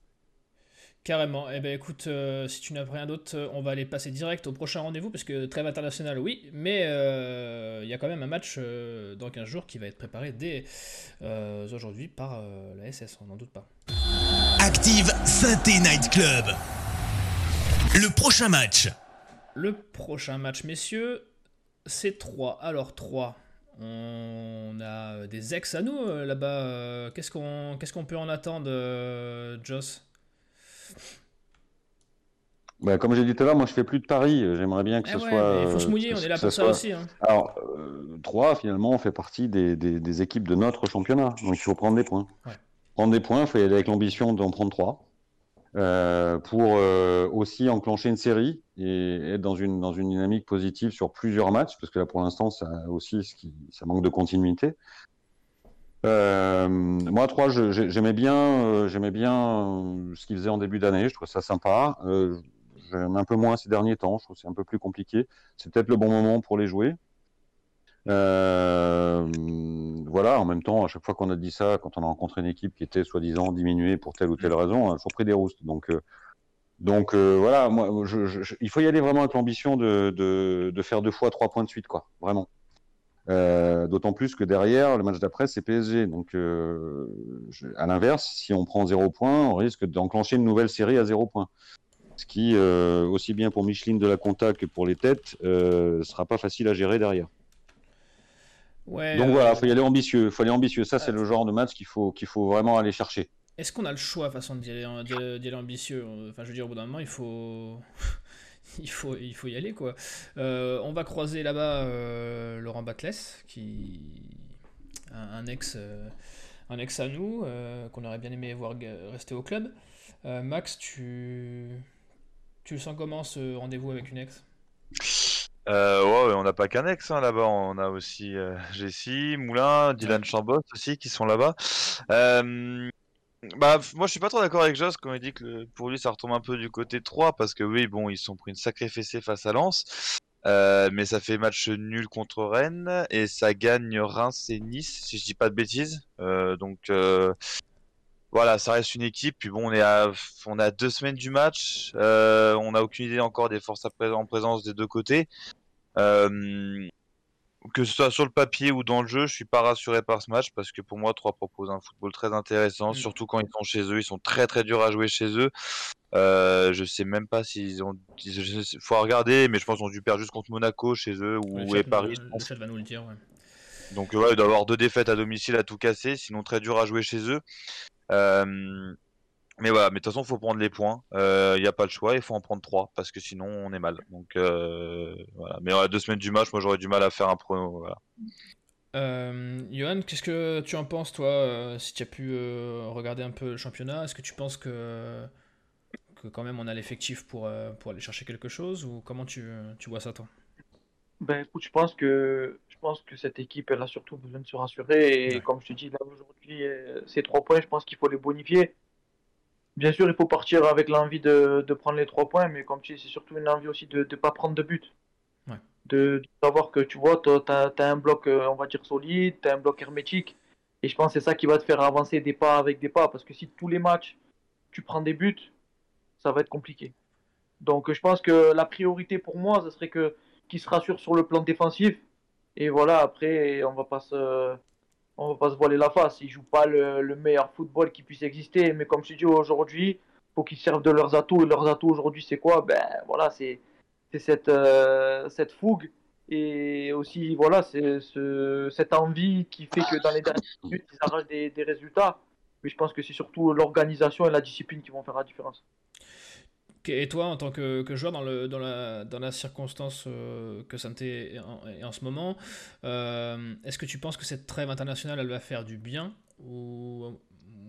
Carrément. Eh ben écoute, euh, si tu n'as rien d'autre, on va aller passer direct au prochain rendez-vous, parce que trêve internationale, oui, mais euh, il y a quand même un match euh, dans 15 jours qui va être préparé dès aujourd'hui par la SS, on n'en doute pas. Active Synthé Night Club. Le prochain match. Le prochain match, messieurs, c'est 3. Alors 3, on a des ex à nous euh, là-bas. euh, Qu'est-ce qu'on qu'est-ce qu'on peut en attendre, euh, Joss? Bah, comme j'ai dit tout à l'heure, moi je fais plus de paris. J'aimerais bien que Eh ce ouais, soit. il faut se mouiller, on est là pour ça soit- aussi. hein. Alors, euh, 3, finalement, on fait partie des, des, des équipes de notre championnat. Donc, il faut prendre des points. Ouais. Prendre des points, il faut y aller avec l'ambition d'en prendre 3. Euh, pour euh, aussi enclencher une série et être dans une, dynamique positive sur plusieurs matchs, parce que là, pour l'instant, ça aussi, ça manque de continuité. Euh, moi, 3, je- j'ai- j'aimais bien, j'aimais bien ce qu'ils faisaient en début d'année. Je trouve ça sympa. J'aime un peu moins ces derniers temps. Je trouve c'est un peu plus compliqué. C'est peut-être le bon moment pour les jouer. Voilà, en même temps, à chaque fois qu'on a dit ça, quand on a rencontré une équipe qui était soi-disant diminuée pour telle ou telle raison, on a toujours pris des roustes. Donc, euh, donc euh, voilà, il faut y aller vraiment avec l'ambition de, faire deux fois trois points de suite, quoi, vraiment. Euh, D'autant plus que derrière, le match d'après, c'est PSG. Donc, à l'inverse, si on prend zéro point, on risque d'enclencher une nouvelle série à zéro point. Ce qui, aussi bien pour Micheline de la Conta que pour les têtes, euh, sera pas facile à gérer derrière. Ouais, Donc euh, voilà, faut y aller ambitieux. Faut aller ambitieux. Ça, c'est euh, le genre de match qu'il faut, qu'il faut vraiment aller chercher. Est-ce qu'on a le choix, façon d'y aller, ambitieux? Enfin, je veux dire, au bout d'un moment, il faut, il faut, il faut y aller, quoi. Euh, on va croiser là-bas euh, Laurent Baclès, qui un, un ex, euh, un ex à nous, qu'on aurait bien aimé voir rester au club. Max, tu, tu le sens comment ce rendez-vous avec une ex? Euh, ouais, on n'a pas qu'un ex hein, là-bas, on a aussi euh, Jessie, Moulin, Dylan Chambos aussi qui sont là-bas. Euh, bah, moi je suis pas trop d'accord avec Joss quand il dit que le- pour lui ça retombe un peu du côté 3 parce que oui, bon, ils sont pris une sacrée fessée face à Lens, mais ça fait match nul contre Rennes et ça gagne Reims et Nice si je dis pas de bêtises. Donc voilà, ça reste une équipe. Puis bon, on est à, on est à deux semaines du match. Euh, on n'a aucune idée encore des forces à en présence des deux côtés. Euh, que ce soit sur le papier ou dans le jeu, je suis pas rassuré par ce match parce que pour moi, 3 propose un football très intéressant, Mm. surtout quand ils sont chez eux. Ils sont très très durs à jouer chez eux. Euh, je sais même pas s'ils ont. Il faut regarder, mais je pense qu'ils ont dû perdre juste contre Monaco chez eux ou Le et Paris. nous- le va nous le dire, ouais. Donc ouais, il doit y avoir deux défaites à domicile à tout casser, sinon très dur à jouer chez eux. Euh, mais voilà, mais de toute façon, faut prendre les points. Il n'y a pas le choix, il faut en prendre trois parce que sinon on est mal. Donc euh, voilà. Mais à deux semaines du match, moi j'aurais du mal à faire un prono. Euh, Johan, qu'est-ce que tu en penses, toi, euh, si tu as pu euh, regarder un peu le championnat? Est-ce que tu penses que, que quand même on a l'effectif pour, euh, pour aller chercher quelque chose ou comment tu, tu vois ça, toi? Ben écoute, je pense que je pense que cette équipe, elle a surtout besoin de se rassurer. Et Ouais. comme je te dis, là aujourd'hui, euh, ces trois points, je pense qu'il faut les bonifier. Bien sûr, il faut partir avec l'envie de, de prendre les trois points, mais comme tu dis, c'est surtout une envie aussi de ne pas prendre de but. Ouais. De, de savoir que tu vois, tu as, un bloc, euh, on va dire, solide, tu as un bloc hermétique. Et je pense que c'est ça qui va te faire avancer des pas avec des pas. Parce que si tous les matchs, tu prends des buts, ça va être compliqué. Donc je pense que la priorité pour moi, ce serait que qui se rassure sur le plan défensif. Et voilà, après, on va pas se, on va pas se voiler la face. Ils jouent pas le, le meilleur football qui puisse exister, mais comme je dis aujourd'hui, faut qu'ils servent de leurs atouts. Et leurs atouts aujourd'hui, c'est quoi? Ben voilà, c'est cette euh, cette fougue et aussi voilà, c'est ce, cette envie qui fait que dans les dernières minutes, ils arrachent des résultats. Mais je pense que c'est surtout l'organisation et la discipline qui vont faire la différence. Et toi, en tant que, joueur dans, le, dans, la, dans la circonstance euh, que Santé est en, ce moment, euh, est-ce que tu penses que cette trêve internationale, elle va faire du bien ou,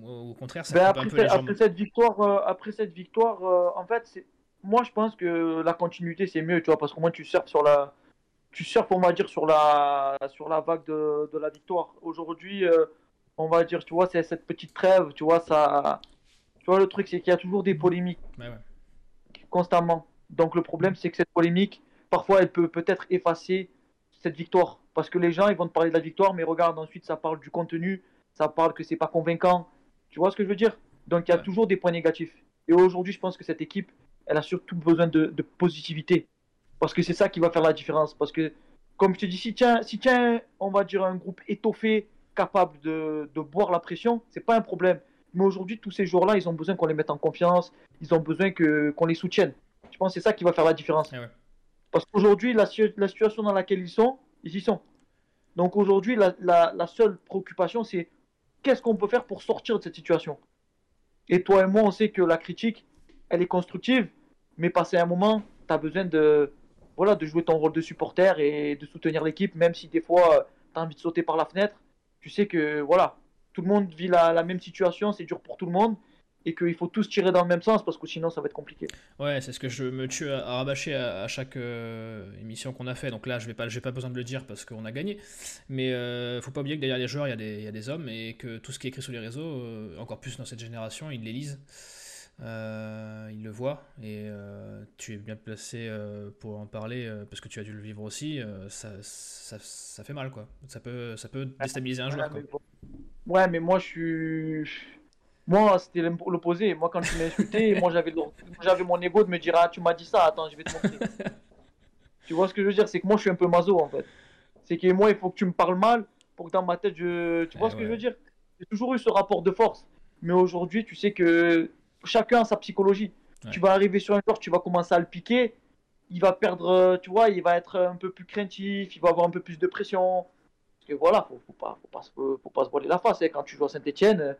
au contraire, ça ben après, un peu les après cette victoire, euh, après cette victoire, en fait, moi je pense que la continuité c'est mieux, tu vois, parce qu'au moins tu surfes sur la, tu surfes, on va dire, sur la, sur la vague de, de la victoire. Aujourd'hui, on va dire, tu vois, c'est cette petite trêve, tu vois, ça, tu vois, le truc c'est qu'il y a toujours des polémiques. ouais constamment. Donc le problème, c'est que cette polémique, parfois, elle peut peut-être effacer cette victoire. Parce que les gens, ils vont te parler de la victoire, mais regarde, ensuite, ça parle du contenu, ça parle que c'est pas convaincant. Tu vois ce que je veux dire? Donc il y a toujours des points négatifs. Et aujourd'hui, je pense que cette équipe, elle a surtout besoin de, positivité. Parce que c'est ça qui va faire la différence. Parce que, comme je te dis, si tiens, si tiens on va dire un groupe étoffé, capable de, de boire la pression, c'est pas un problème. Mais aujourd'hui, tous ces joueurs-là, ils ont besoin qu'on les mette en confiance, ils ont besoin que, qu'on les soutienne. Je pense que c'est ça qui va faire la différence. Eh Parce qu'aujourd'hui, la, la, situation dans laquelle ils sont, ils y sont. Donc aujourd'hui, la, la, la, seule préoccupation, c'est qu'est-ce qu'on peut faire pour sortir de cette situation? Et toi et moi, on sait que la critique, elle est constructive, mais passé un moment, tu as besoin de, voilà, de jouer ton rôle de supporter et de soutenir l'équipe, même si des fois, tu as envie de sauter par la fenêtre. Tu sais que voilà, tout le monde vit la, même situation, c'est dur pour tout le monde et qu'il faut tous tirer dans le même sens parce que sinon ça va être compliqué. Ouais, c'est ce que je me tue à, rabâcher à, chaque euh, émission qu'on a fait. Donc là, je n'ai pas, pas besoin de le dire parce qu'on a gagné. Mais euh, faut pas oublier que derrière les joueurs, il y, a des, hommes et que tout ce qui est écrit sur les réseaux, euh, encore plus dans cette génération, ils les lisent. Euh, ils le voient et tu es bien placé pour en parler parce que tu as dû le vivre aussi. Ça, ça, ça, fait mal quoi. Ça peut, ça peut déstabiliser un joueur. Quoi. Ouais, mais moi, je suis. Moi, c'était l'opposé. Moi, quand tu m'as insulté, moi, j'avais j'avais mon ego de me dire Ah, tu m'as dit ça, attends, je vais te montrer. tu vois ce que je veux dire? C'est que moi, je suis un peu maso, en fait. C'est que moi, il faut que tu me parles mal pour que dans ma tête, je. Tu vois ce que je veux dire? J'ai toujours eu ce rapport de force. Mais aujourd'hui, tu sais que chacun a sa psychologie. Tu vas arriver sur un joueur, tu vas commencer à le piquer. Il va perdre, tu vois, il va être un peu plus craintif, il va avoir un peu plus de pression. Parce que voilà, faut, faut pas, faut pas, faut pas se voiler la face. Hein. Quand tu joues à Saint-Etienne,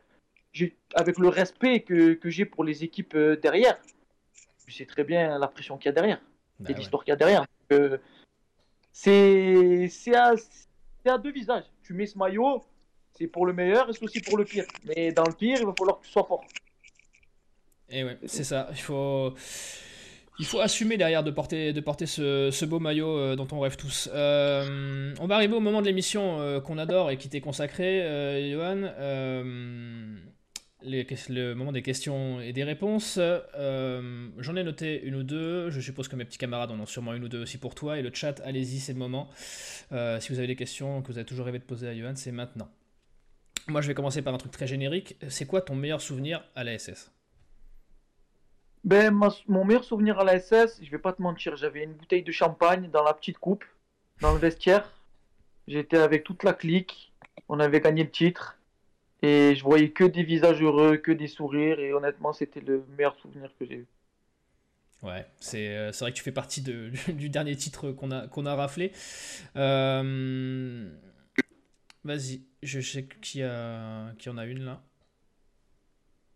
avec le respect que, que j'ai pour les équipes euh, derrière, tu sais très bien la pression qu'il y a derrière bah et l'histoire qu'il y a derrière. c'est à, à deux visages. Tu mets ce maillot, c'est pour le meilleur et c'est aussi pour le pire. Mais dans le pire, il va falloir que tu sois fort. Et ouais, c'est ça. Il faut il faut assumer derrière de porter, ce, beau maillot euh, dont on rêve tous. Euh, on va arriver au moment de l'émission euh, qu'on adore et qui t'est consacré, Johan. le moment des questions et des réponses. J'en ai noté une ou deux. Je suppose que mes petits camarades en ont sûrement une ou deux aussi pour toi. Et le chat, allez-y, c'est le moment. si vous avez des questions que vous avez toujours rêvé de poser à Johan, c'est maintenant. Moi, je vais commencer par un truc très générique. C'est quoi ton meilleur souvenir à la SS ben, mon meilleur souvenir à la SS, je vais pas te mentir, j'avais une bouteille de champagne dans la petite coupe, dans le vestiaire. J'étais avec toute la clique, on avait gagné le titre, et je voyais que des visages heureux, que des sourires, et honnêtement, c'était le meilleur souvenir que j'ai eu. Ouais, c'est euh, vrai que tu fais partie de, du dernier titre qu'on a, a raflé. Euh, vas-y, je sais qui, a, qui en a une là.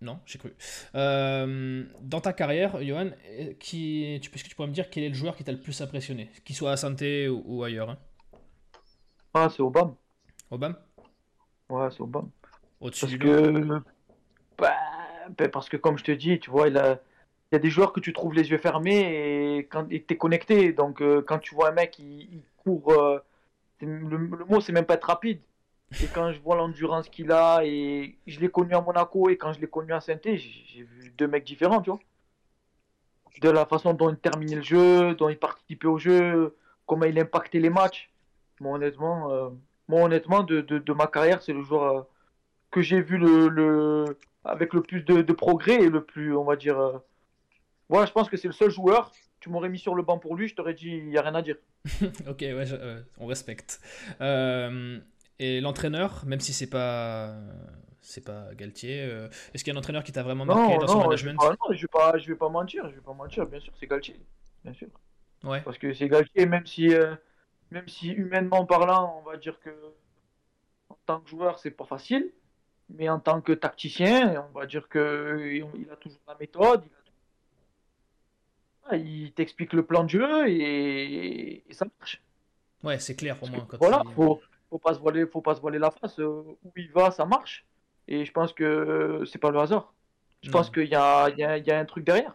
Non, j'ai cru. Euh, dans ta carrière, Johan, qui, tu, est-ce que tu pourrais me dire quel est le joueur qui t'a le plus impressionné Qu'il soit à Santé ou, ailleurs hein? Ah, c'est Obama. Obama Ouais, c'est Obama. Au-dessus parce que... Bah, ben, parce que, comme je te dis, tu vois, il, a... il y a des joueurs que tu trouves les yeux fermés et quand tu es connecté. Donc, euh, quand tu vois un mec, il, court. Euh, le, le, mot, c'est même pas être rapide et quand je vois l'endurance qu'il a, et je l'ai connu à Monaco, et quand je l'ai connu à saint j'ai vu deux mecs différents, tu vois. De la façon dont il terminait le jeu, dont il participait au jeu, comment il impactait les matchs. Moi, honnêtement, euh, honnêtement de, de, ma carrière, c'est le joueur euh, que j'ai vu le, le, avec le plus de, de, progrès et le plus, on va dire. Euh, voilà, je pense que c'est le seul joueur. Tu m'aurais mis sur le banc pour lui, je t'aurais dit, il n'y a rien à dire. ok, ouais, on respecte. Euh, et l'entraîneur, même si c'est pas c'est pas Galtier, euh, est-ce qu'il y a un entraîneur qui t'a vraiment marqué dans son management Non, je vais pas, je vais pas mentir, je vais pas mentir, bien sûr, c'est Galtier, bien sûr. Ouais. Parce que c'est Galtier, même si, euh, même si humainement parlant, on va dire que en tant que joueur, c'est pas facile, mais en tant que tacticien, on va dire que il a toujours la méthode, il t'explique le plan de jeu et, et ça marche. Ouais, c'est clair au moins. Quand Voilà, il- faut, faut pas se voiler, faut pas se voiler la face. euh, Où il va, ça marche. Et je pense que c'est pas le hasard. Je Non. pense qu'il y y, a, il y a un truc derrière.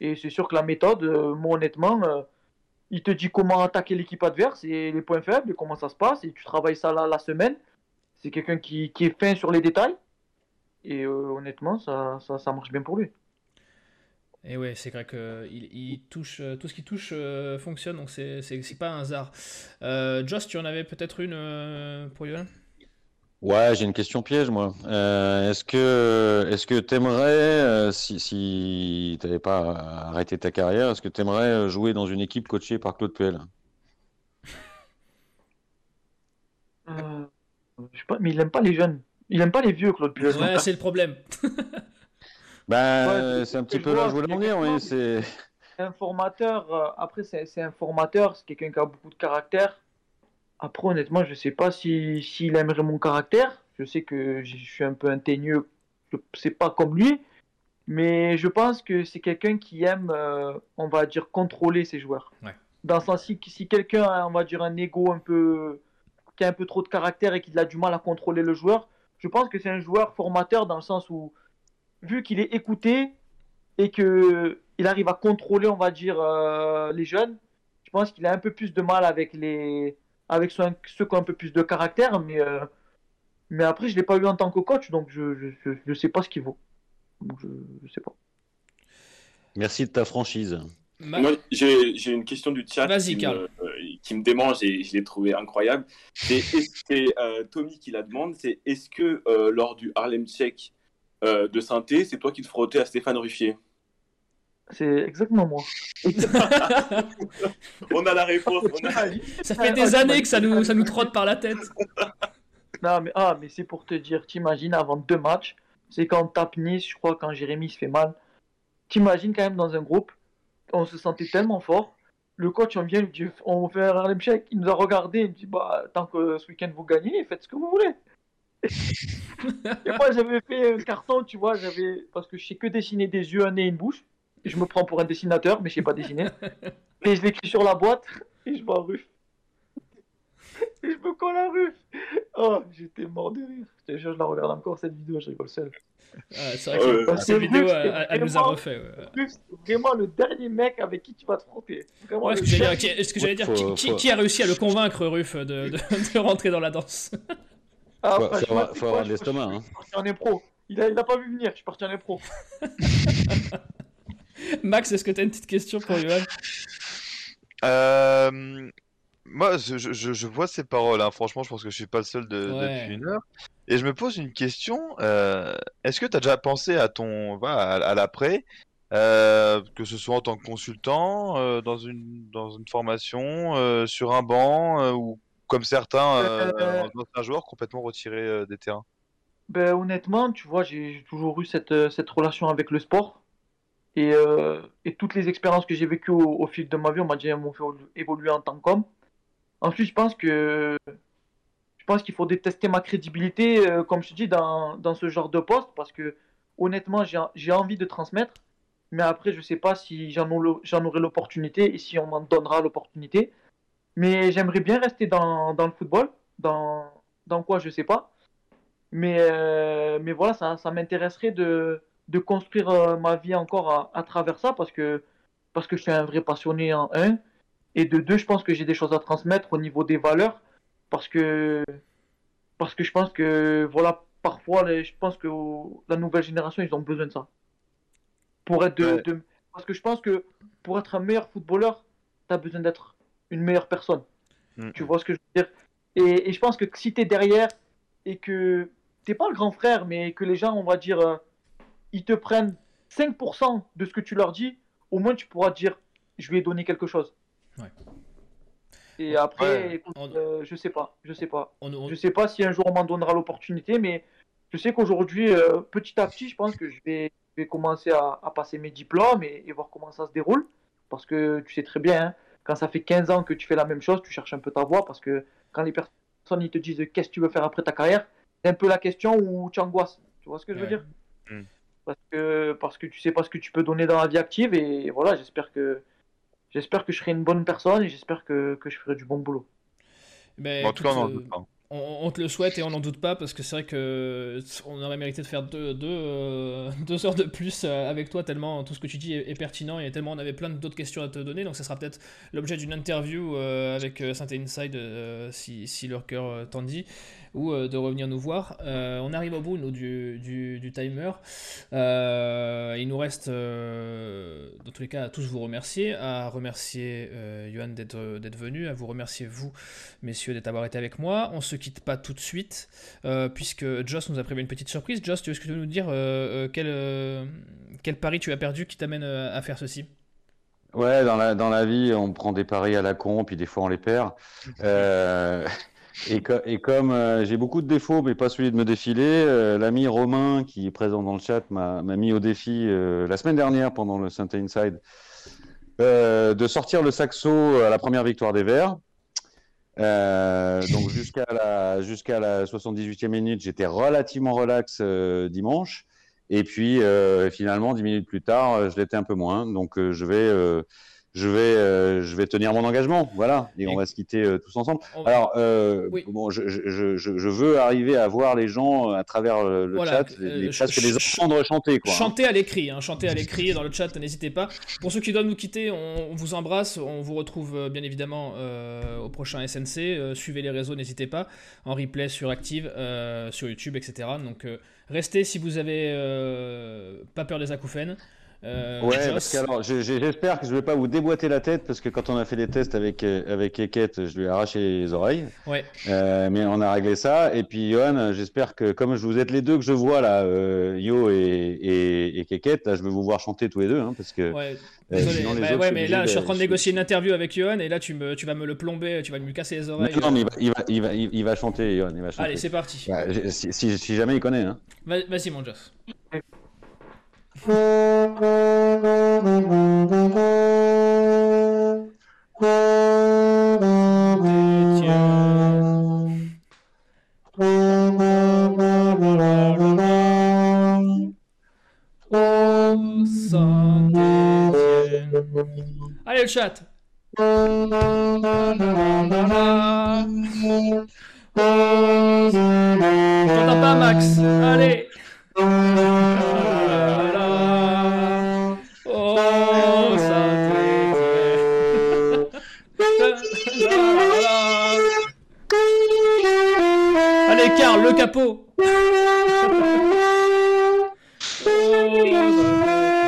Et c'est sûr que la méthode, euh, moi honnêtement, euh, il te dit comment attaquer l'équipe adverse et les points faibles et comment ça se passe. Et tu travailles ça la semaine. C'est quelqu'un qui, qui est fin sur les détails. Et euh, honnêtement, ça, ça, ça marche bien pour lui. Et ouais, c'est vrai que il, il touche euh, tout ce qui touche euh, fonctionne, donc c'est c'est c'est pas un hasard. Euh, Joss, tu en avais peut-être une euh, pour Yoann Ouais, j'ai une question piège, moi. Euh, est-ce que, est-ce que t'aimerais, euh, si, si t'avais pas arrêté ta carrière, est-ce que t'aimerais euh, jouer dans une équipe coachée par Claude Puel? Euh, je sais pas, mais il aime pas les jeunes. Il aime pas les vieux, Claude Puel. Ouais, c'est le problème. Ben, Ouais, euh, c'est- c'est un petit peu là où je voulais en venir, oui. C'est, un formateur, euh, après c'est c'est un formateur, c'est quelqu'un qui a beaucoup de caractère. Après honnêtement, je sais pas si s'il aimerait mon caractère. Je sais que je suis un peu un teigneux, je sais pas comme lui, mais je pense que c'est quelqu'un qui aime, euh, on va dire, contrôler ses joueurs. Ouais. Dans le sens si, si quelqu'un a, on va dire, un ego un peu, qui a un peu trop de caractère et qui a du mal à contrôler le joueur, je pense que c'est un joueur formateur dans le sens où, vu qu'il est écouté, et que il arrive à contrôler, on va dire, euh, les jeunes. Je pense qu'il a un peu plus de mal avec les, avec ceux, ceux qui ont un peu plus de caractère, mais, euh, mais après je l'ai pas eu en tant que coach, donc je, je, je, je sais pas ce qu'il vaut. Donc je, je sais pas. merci de ta franchise. Ma- Moi, j'ai j'ai une question du chat qui, me, euh, qui me démange et je l'ai trouvé incroyable. C'est euh, Tommy qui la demande, c'est est-ce que euh, lors du Harlem Shake euh, de synthé, c'est toi qui te frottais à Stéphane Ruffier C'est exactement moi. On a la réponse. on a- Ça fait des années que ça nous, ça nous trotte par la tête. Non, mais, ah, mais c'est pour te dire, t'imagines avant deux matchs, c'est quand on tape Nice, je crois, quand Jérémy se fait mal. T'imagines quand même dans un groupe, on se sentait tellement fort. Le coach, on vient, dit, on fait un Harlem Shake, il nous a regardé, il dit, bah, tant que ce week-end vous gagnez, faites ce que vous voulez. Et moi, j'avais fait un carton, tu vois, j'avais, parce que je sais que dessiner des yeux, un nez et une bouche. Et je me prends pour un dessinateur, mais je sais pas dessiner. Et je l'écris sur la boîte, et je vois Ruff. Et je me colle à Ruff. Oh, j'étais mort de rire. Je te jure, je la regarde encore cette vidéo, je rigole seul. Ah, c'est vrai que Euh, cette- vidéo, elle, elle nous a refait. ouais. Vraiment le dernier mec avec qui tu vas te frotter. Vraiment Ouais, ce que j'allais dire, que qui a réussi à le convaincre, Ruff, de, de, de rentrer dans la danse? Ah, Faut- faut franchement, avoir- c'est faut avoir de l'estomac, je- hein. Je suis parti en impro. Il a, il a pas vu venir, je suis parti en impro. Max, est-ce que tu as une petite question pour Yoann Euh, moi, je, je- vois ces paroles. hein. Franchement, je pense que je suis pas le seul de- Ouais. depuis une heure. Et je me pose une question. euh, Est-ce que tu as déjà pensé à ton, à, à l'après, euh, que ce soit en tant que consultant, euh, dans une dans une formation, euh, sur un banc, euh, ou comme certains euh, Euh, anciens joueurs complètement retirés euh, des terrains? Ben, honnêtement, tu vois, j'ai toujours eu cette, euh, cette relation avec le sport. Et, euh, et toutes les expériences que j'ai vécues au, au fil de ma vie, on m'a dit, m'ont fait évoluer en tant qu'homme. Ensuite, je pense que je pense qu'il faut tester ma crédibilité, euh, comme je te dis, dans, dans ce genre de poste, parce que honnêtement, j'ai envie de transmettre, mais après, je sais pas si j'en aurai l'opportunité et si on m'en donnera l'opportunité. Mais j'aimerais bien rester dans, dans le football, dans, dans quoi, je sais pas. Mais, euh, mais voilà, ça, ça m'intéresserait de, de construire euh, ma vie encore à, à travers ça parce que, parce que je suis un vrai passionné en un. Et de deux, je pense que j'ai des choses à transmettre au niveau des valeurs parce que, parce que je pense que, voilà, parfois, les- je pense que la nouvelle génération, ils ont besoin de ça. Pour être de, Ouais. de- parce que je pense que pour être un meilleur footballeur, tu as besoin d'être une meilleure personne. Tu vois ce que je veux dire? Et, et je pense que si tu es derrière et que t'es pas le grand frère, mais que les gens, on va dire, euh, ils te prennent 5% de ce que tu leur dis, au moins tu pourras dire, je lui ai donné quelque chose. Ouais. Et après, Ouais. écoute, On- euh, je sais pas, je sais pas. On- on- Je sais pas si un jour on m'en donnera l'opportunité, mais je sais qu'aujourd'hui, euh, petit à petit, je pense que je vais, je vais commencer à, à passer mes diplômes et, et voir comment ça se déroule. Parce que tu sais très bien, hein, quand ça fait 15 ans que tu fais la même chose, tu cherches un peu ta voie. Parce que quand les personnes ils te disent qu'est-ce que tu veux faire après ta carrière, c'est un peu la question où tu angoisses. Tu vois ce que je veux dire parce que parce que tu sais pas ce que tu peux donner dans la vie active et voilà, j'espère que j'espère que je serai une bonne personne et j'espère que, que je ferai du bon boulot. En tout cas, on euh, doute pas. On, te le souhaite et on n'en doute pas parce que c'est vrai que on aurait mérité de faire deux, deux, euh, heures de plus euh, avec toi tellement tout ce que tu dis est, pertinent et tellement on avait plein d'autres questions à te donner. Donc ça sera peut-être l'objet d'une interview euh, avec euh, Saint Inside euh, si, si leur cœur euh, t'en dit ou euh, de revenir nous voir. Euh, on arrive au bout nous, du, du, du timer. Euh, il nous reste dans tous les cas à tous vous remercier, à remercier Johan d'être venu, à vous remercier vous messieurs d'avoir été avec moi. On se quitte pas tout de suite, puisque Joss nous a prévu une petite surprise. Joss, tu veux, tu veux nous dire quel, quel pari tu as perdu qui t'amène à faire ceci? Ouais, dans la, dans la vie, on prend des paris à la con, puis des fois on les perd. Euh, et, co- et comme euh, j'ai beaucoup de défauts, mais pas celui de me défiler, euh, l'ami Romain, qui est présent dans le chat, m'a mis au défi euh, la semaine dernière pendant le Saint Inside de sortir le saxo à la première victoire des Verts. Donc jusqu'à la, jusqu'à la 78e minute, j'étais relativement relax dimanche. Et puis finalement, dix minutes plus tard, je l'étais un peu moins. Donc je vais, je vais, euh, je vais tenir mon engagement. Voilà. Et on va se quitter euh, tous ensemble. Va- Alors, euh, Oui. bon, je, je, je, je veux arriver à voir les gens à travers le, Voilà, chat, les, ch- les entendre chanter. Quoi. Chantez à l'écrit, hein, chantez à l'écrit dans le chat, n'hésitez pas. Pour ceux qui doivent nous quitter, on, on vous embrasse, on vous retrouve bien évidemment au prochain SNC. Suivez les réseaux, n'hésitez pas, en replay sur Active, sur YouTube, etc. Donc restez si vous avez pas peur des acouphènes. Euh, Ouais, parce que alors, je- je- j'espère que je vais pas vous déboîter la tête parce que quand on a fait des tests avec euh, avec Eket, je lui ai arraché les oreilles. Ouais. Euh, mais on a réglé ça. Et puis Johan, j'espère que comme je vous êtes les deux que je vois là, euh, Yo et et, et Keket, là, je vais vous voir chanter tous les deux, hein, parce que Ouais, sinon, les Bah autres, ouais, c'est mais là, je suis en train de négocier une interview avec Johan et là, tu, me, tu vas me le plomber, tu vas me casser les Non, oreilles. non, mais il va, il va, il va, il chanter, Johan, il va chanter. Allez, c'est parti. Bah, si, si, si jamais il connaît. Hein. Va- Vas-y, mon Joss. Allez, le chat. T'entends pas, Max? Allez. Capot. Oh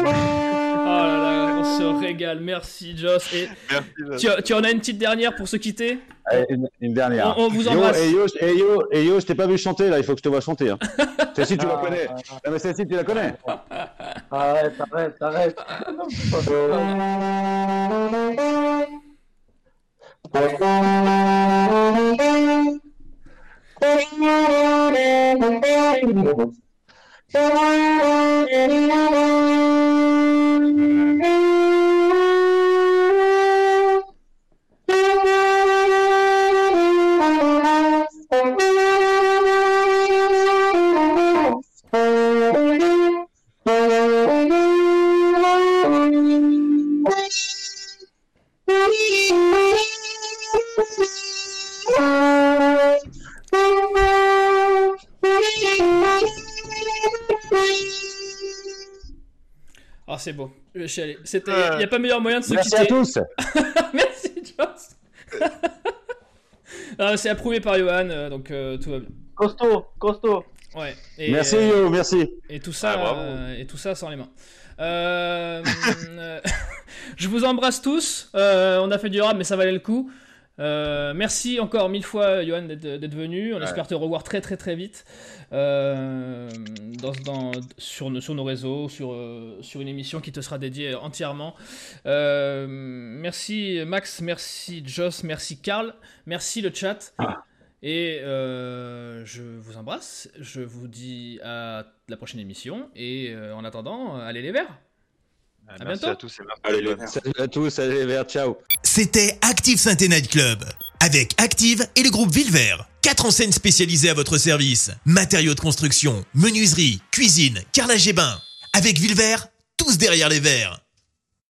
là là, on se régale. Merci, Joss. Et Merci. tu, tu en as une petite dernière pour se quitter Allez, une, une dernière. On- on vous Yo, embrasse. et Yo, et Yo, et Yo, je t'ai pas vu chanter là, il faut que je te vois chanter. Hein. Celle-ci, tu la Ah, connais. Mais celle-ci, tu la connais. Arrête, arrête, arrête. Thank you. C'est beau. Je suis allé. Il n'y a pas meilleur moyen de se Merci quitter. à tous. Merci, Joss. Ah, c'est approuvé par Johan, euh, donc euh, tout va bien. Costaud, costaud. Ouais. Et, Merci euh, Yo, merci. Et tout ça, Ah, euh, et tout ça sans les mains. Euh, euh, je vous embrasse tous. Euh, on a fait du rap, mais ça valait le coup. Euh, merci encore mille fois, Johan, d'être d'être venu. On espère te revoir très très très vite euh, dans, dans- sur, nos- sur nos réseaux, sur, euh, sur une émission qui te sera dédiée entièrement. Euh, merci Max, merci Joss, merci Karl, merci le chat. Et euh, je vous embrasse. Je vous dis à la prochaine émission. Et euh, en attendant, allez les verts. Merci bientôt. à tous et merci. Allez, les Verts. Salut à tous, allez vers, ciao. C'était Active saint Night Club. Avec Active et le groupe Villevert. Quatre enseignes spécialisées à votre service. Matériaux de construction, menuiserie, cuisine, carrelage et bain. Avec Villevert, tous derrière les verts.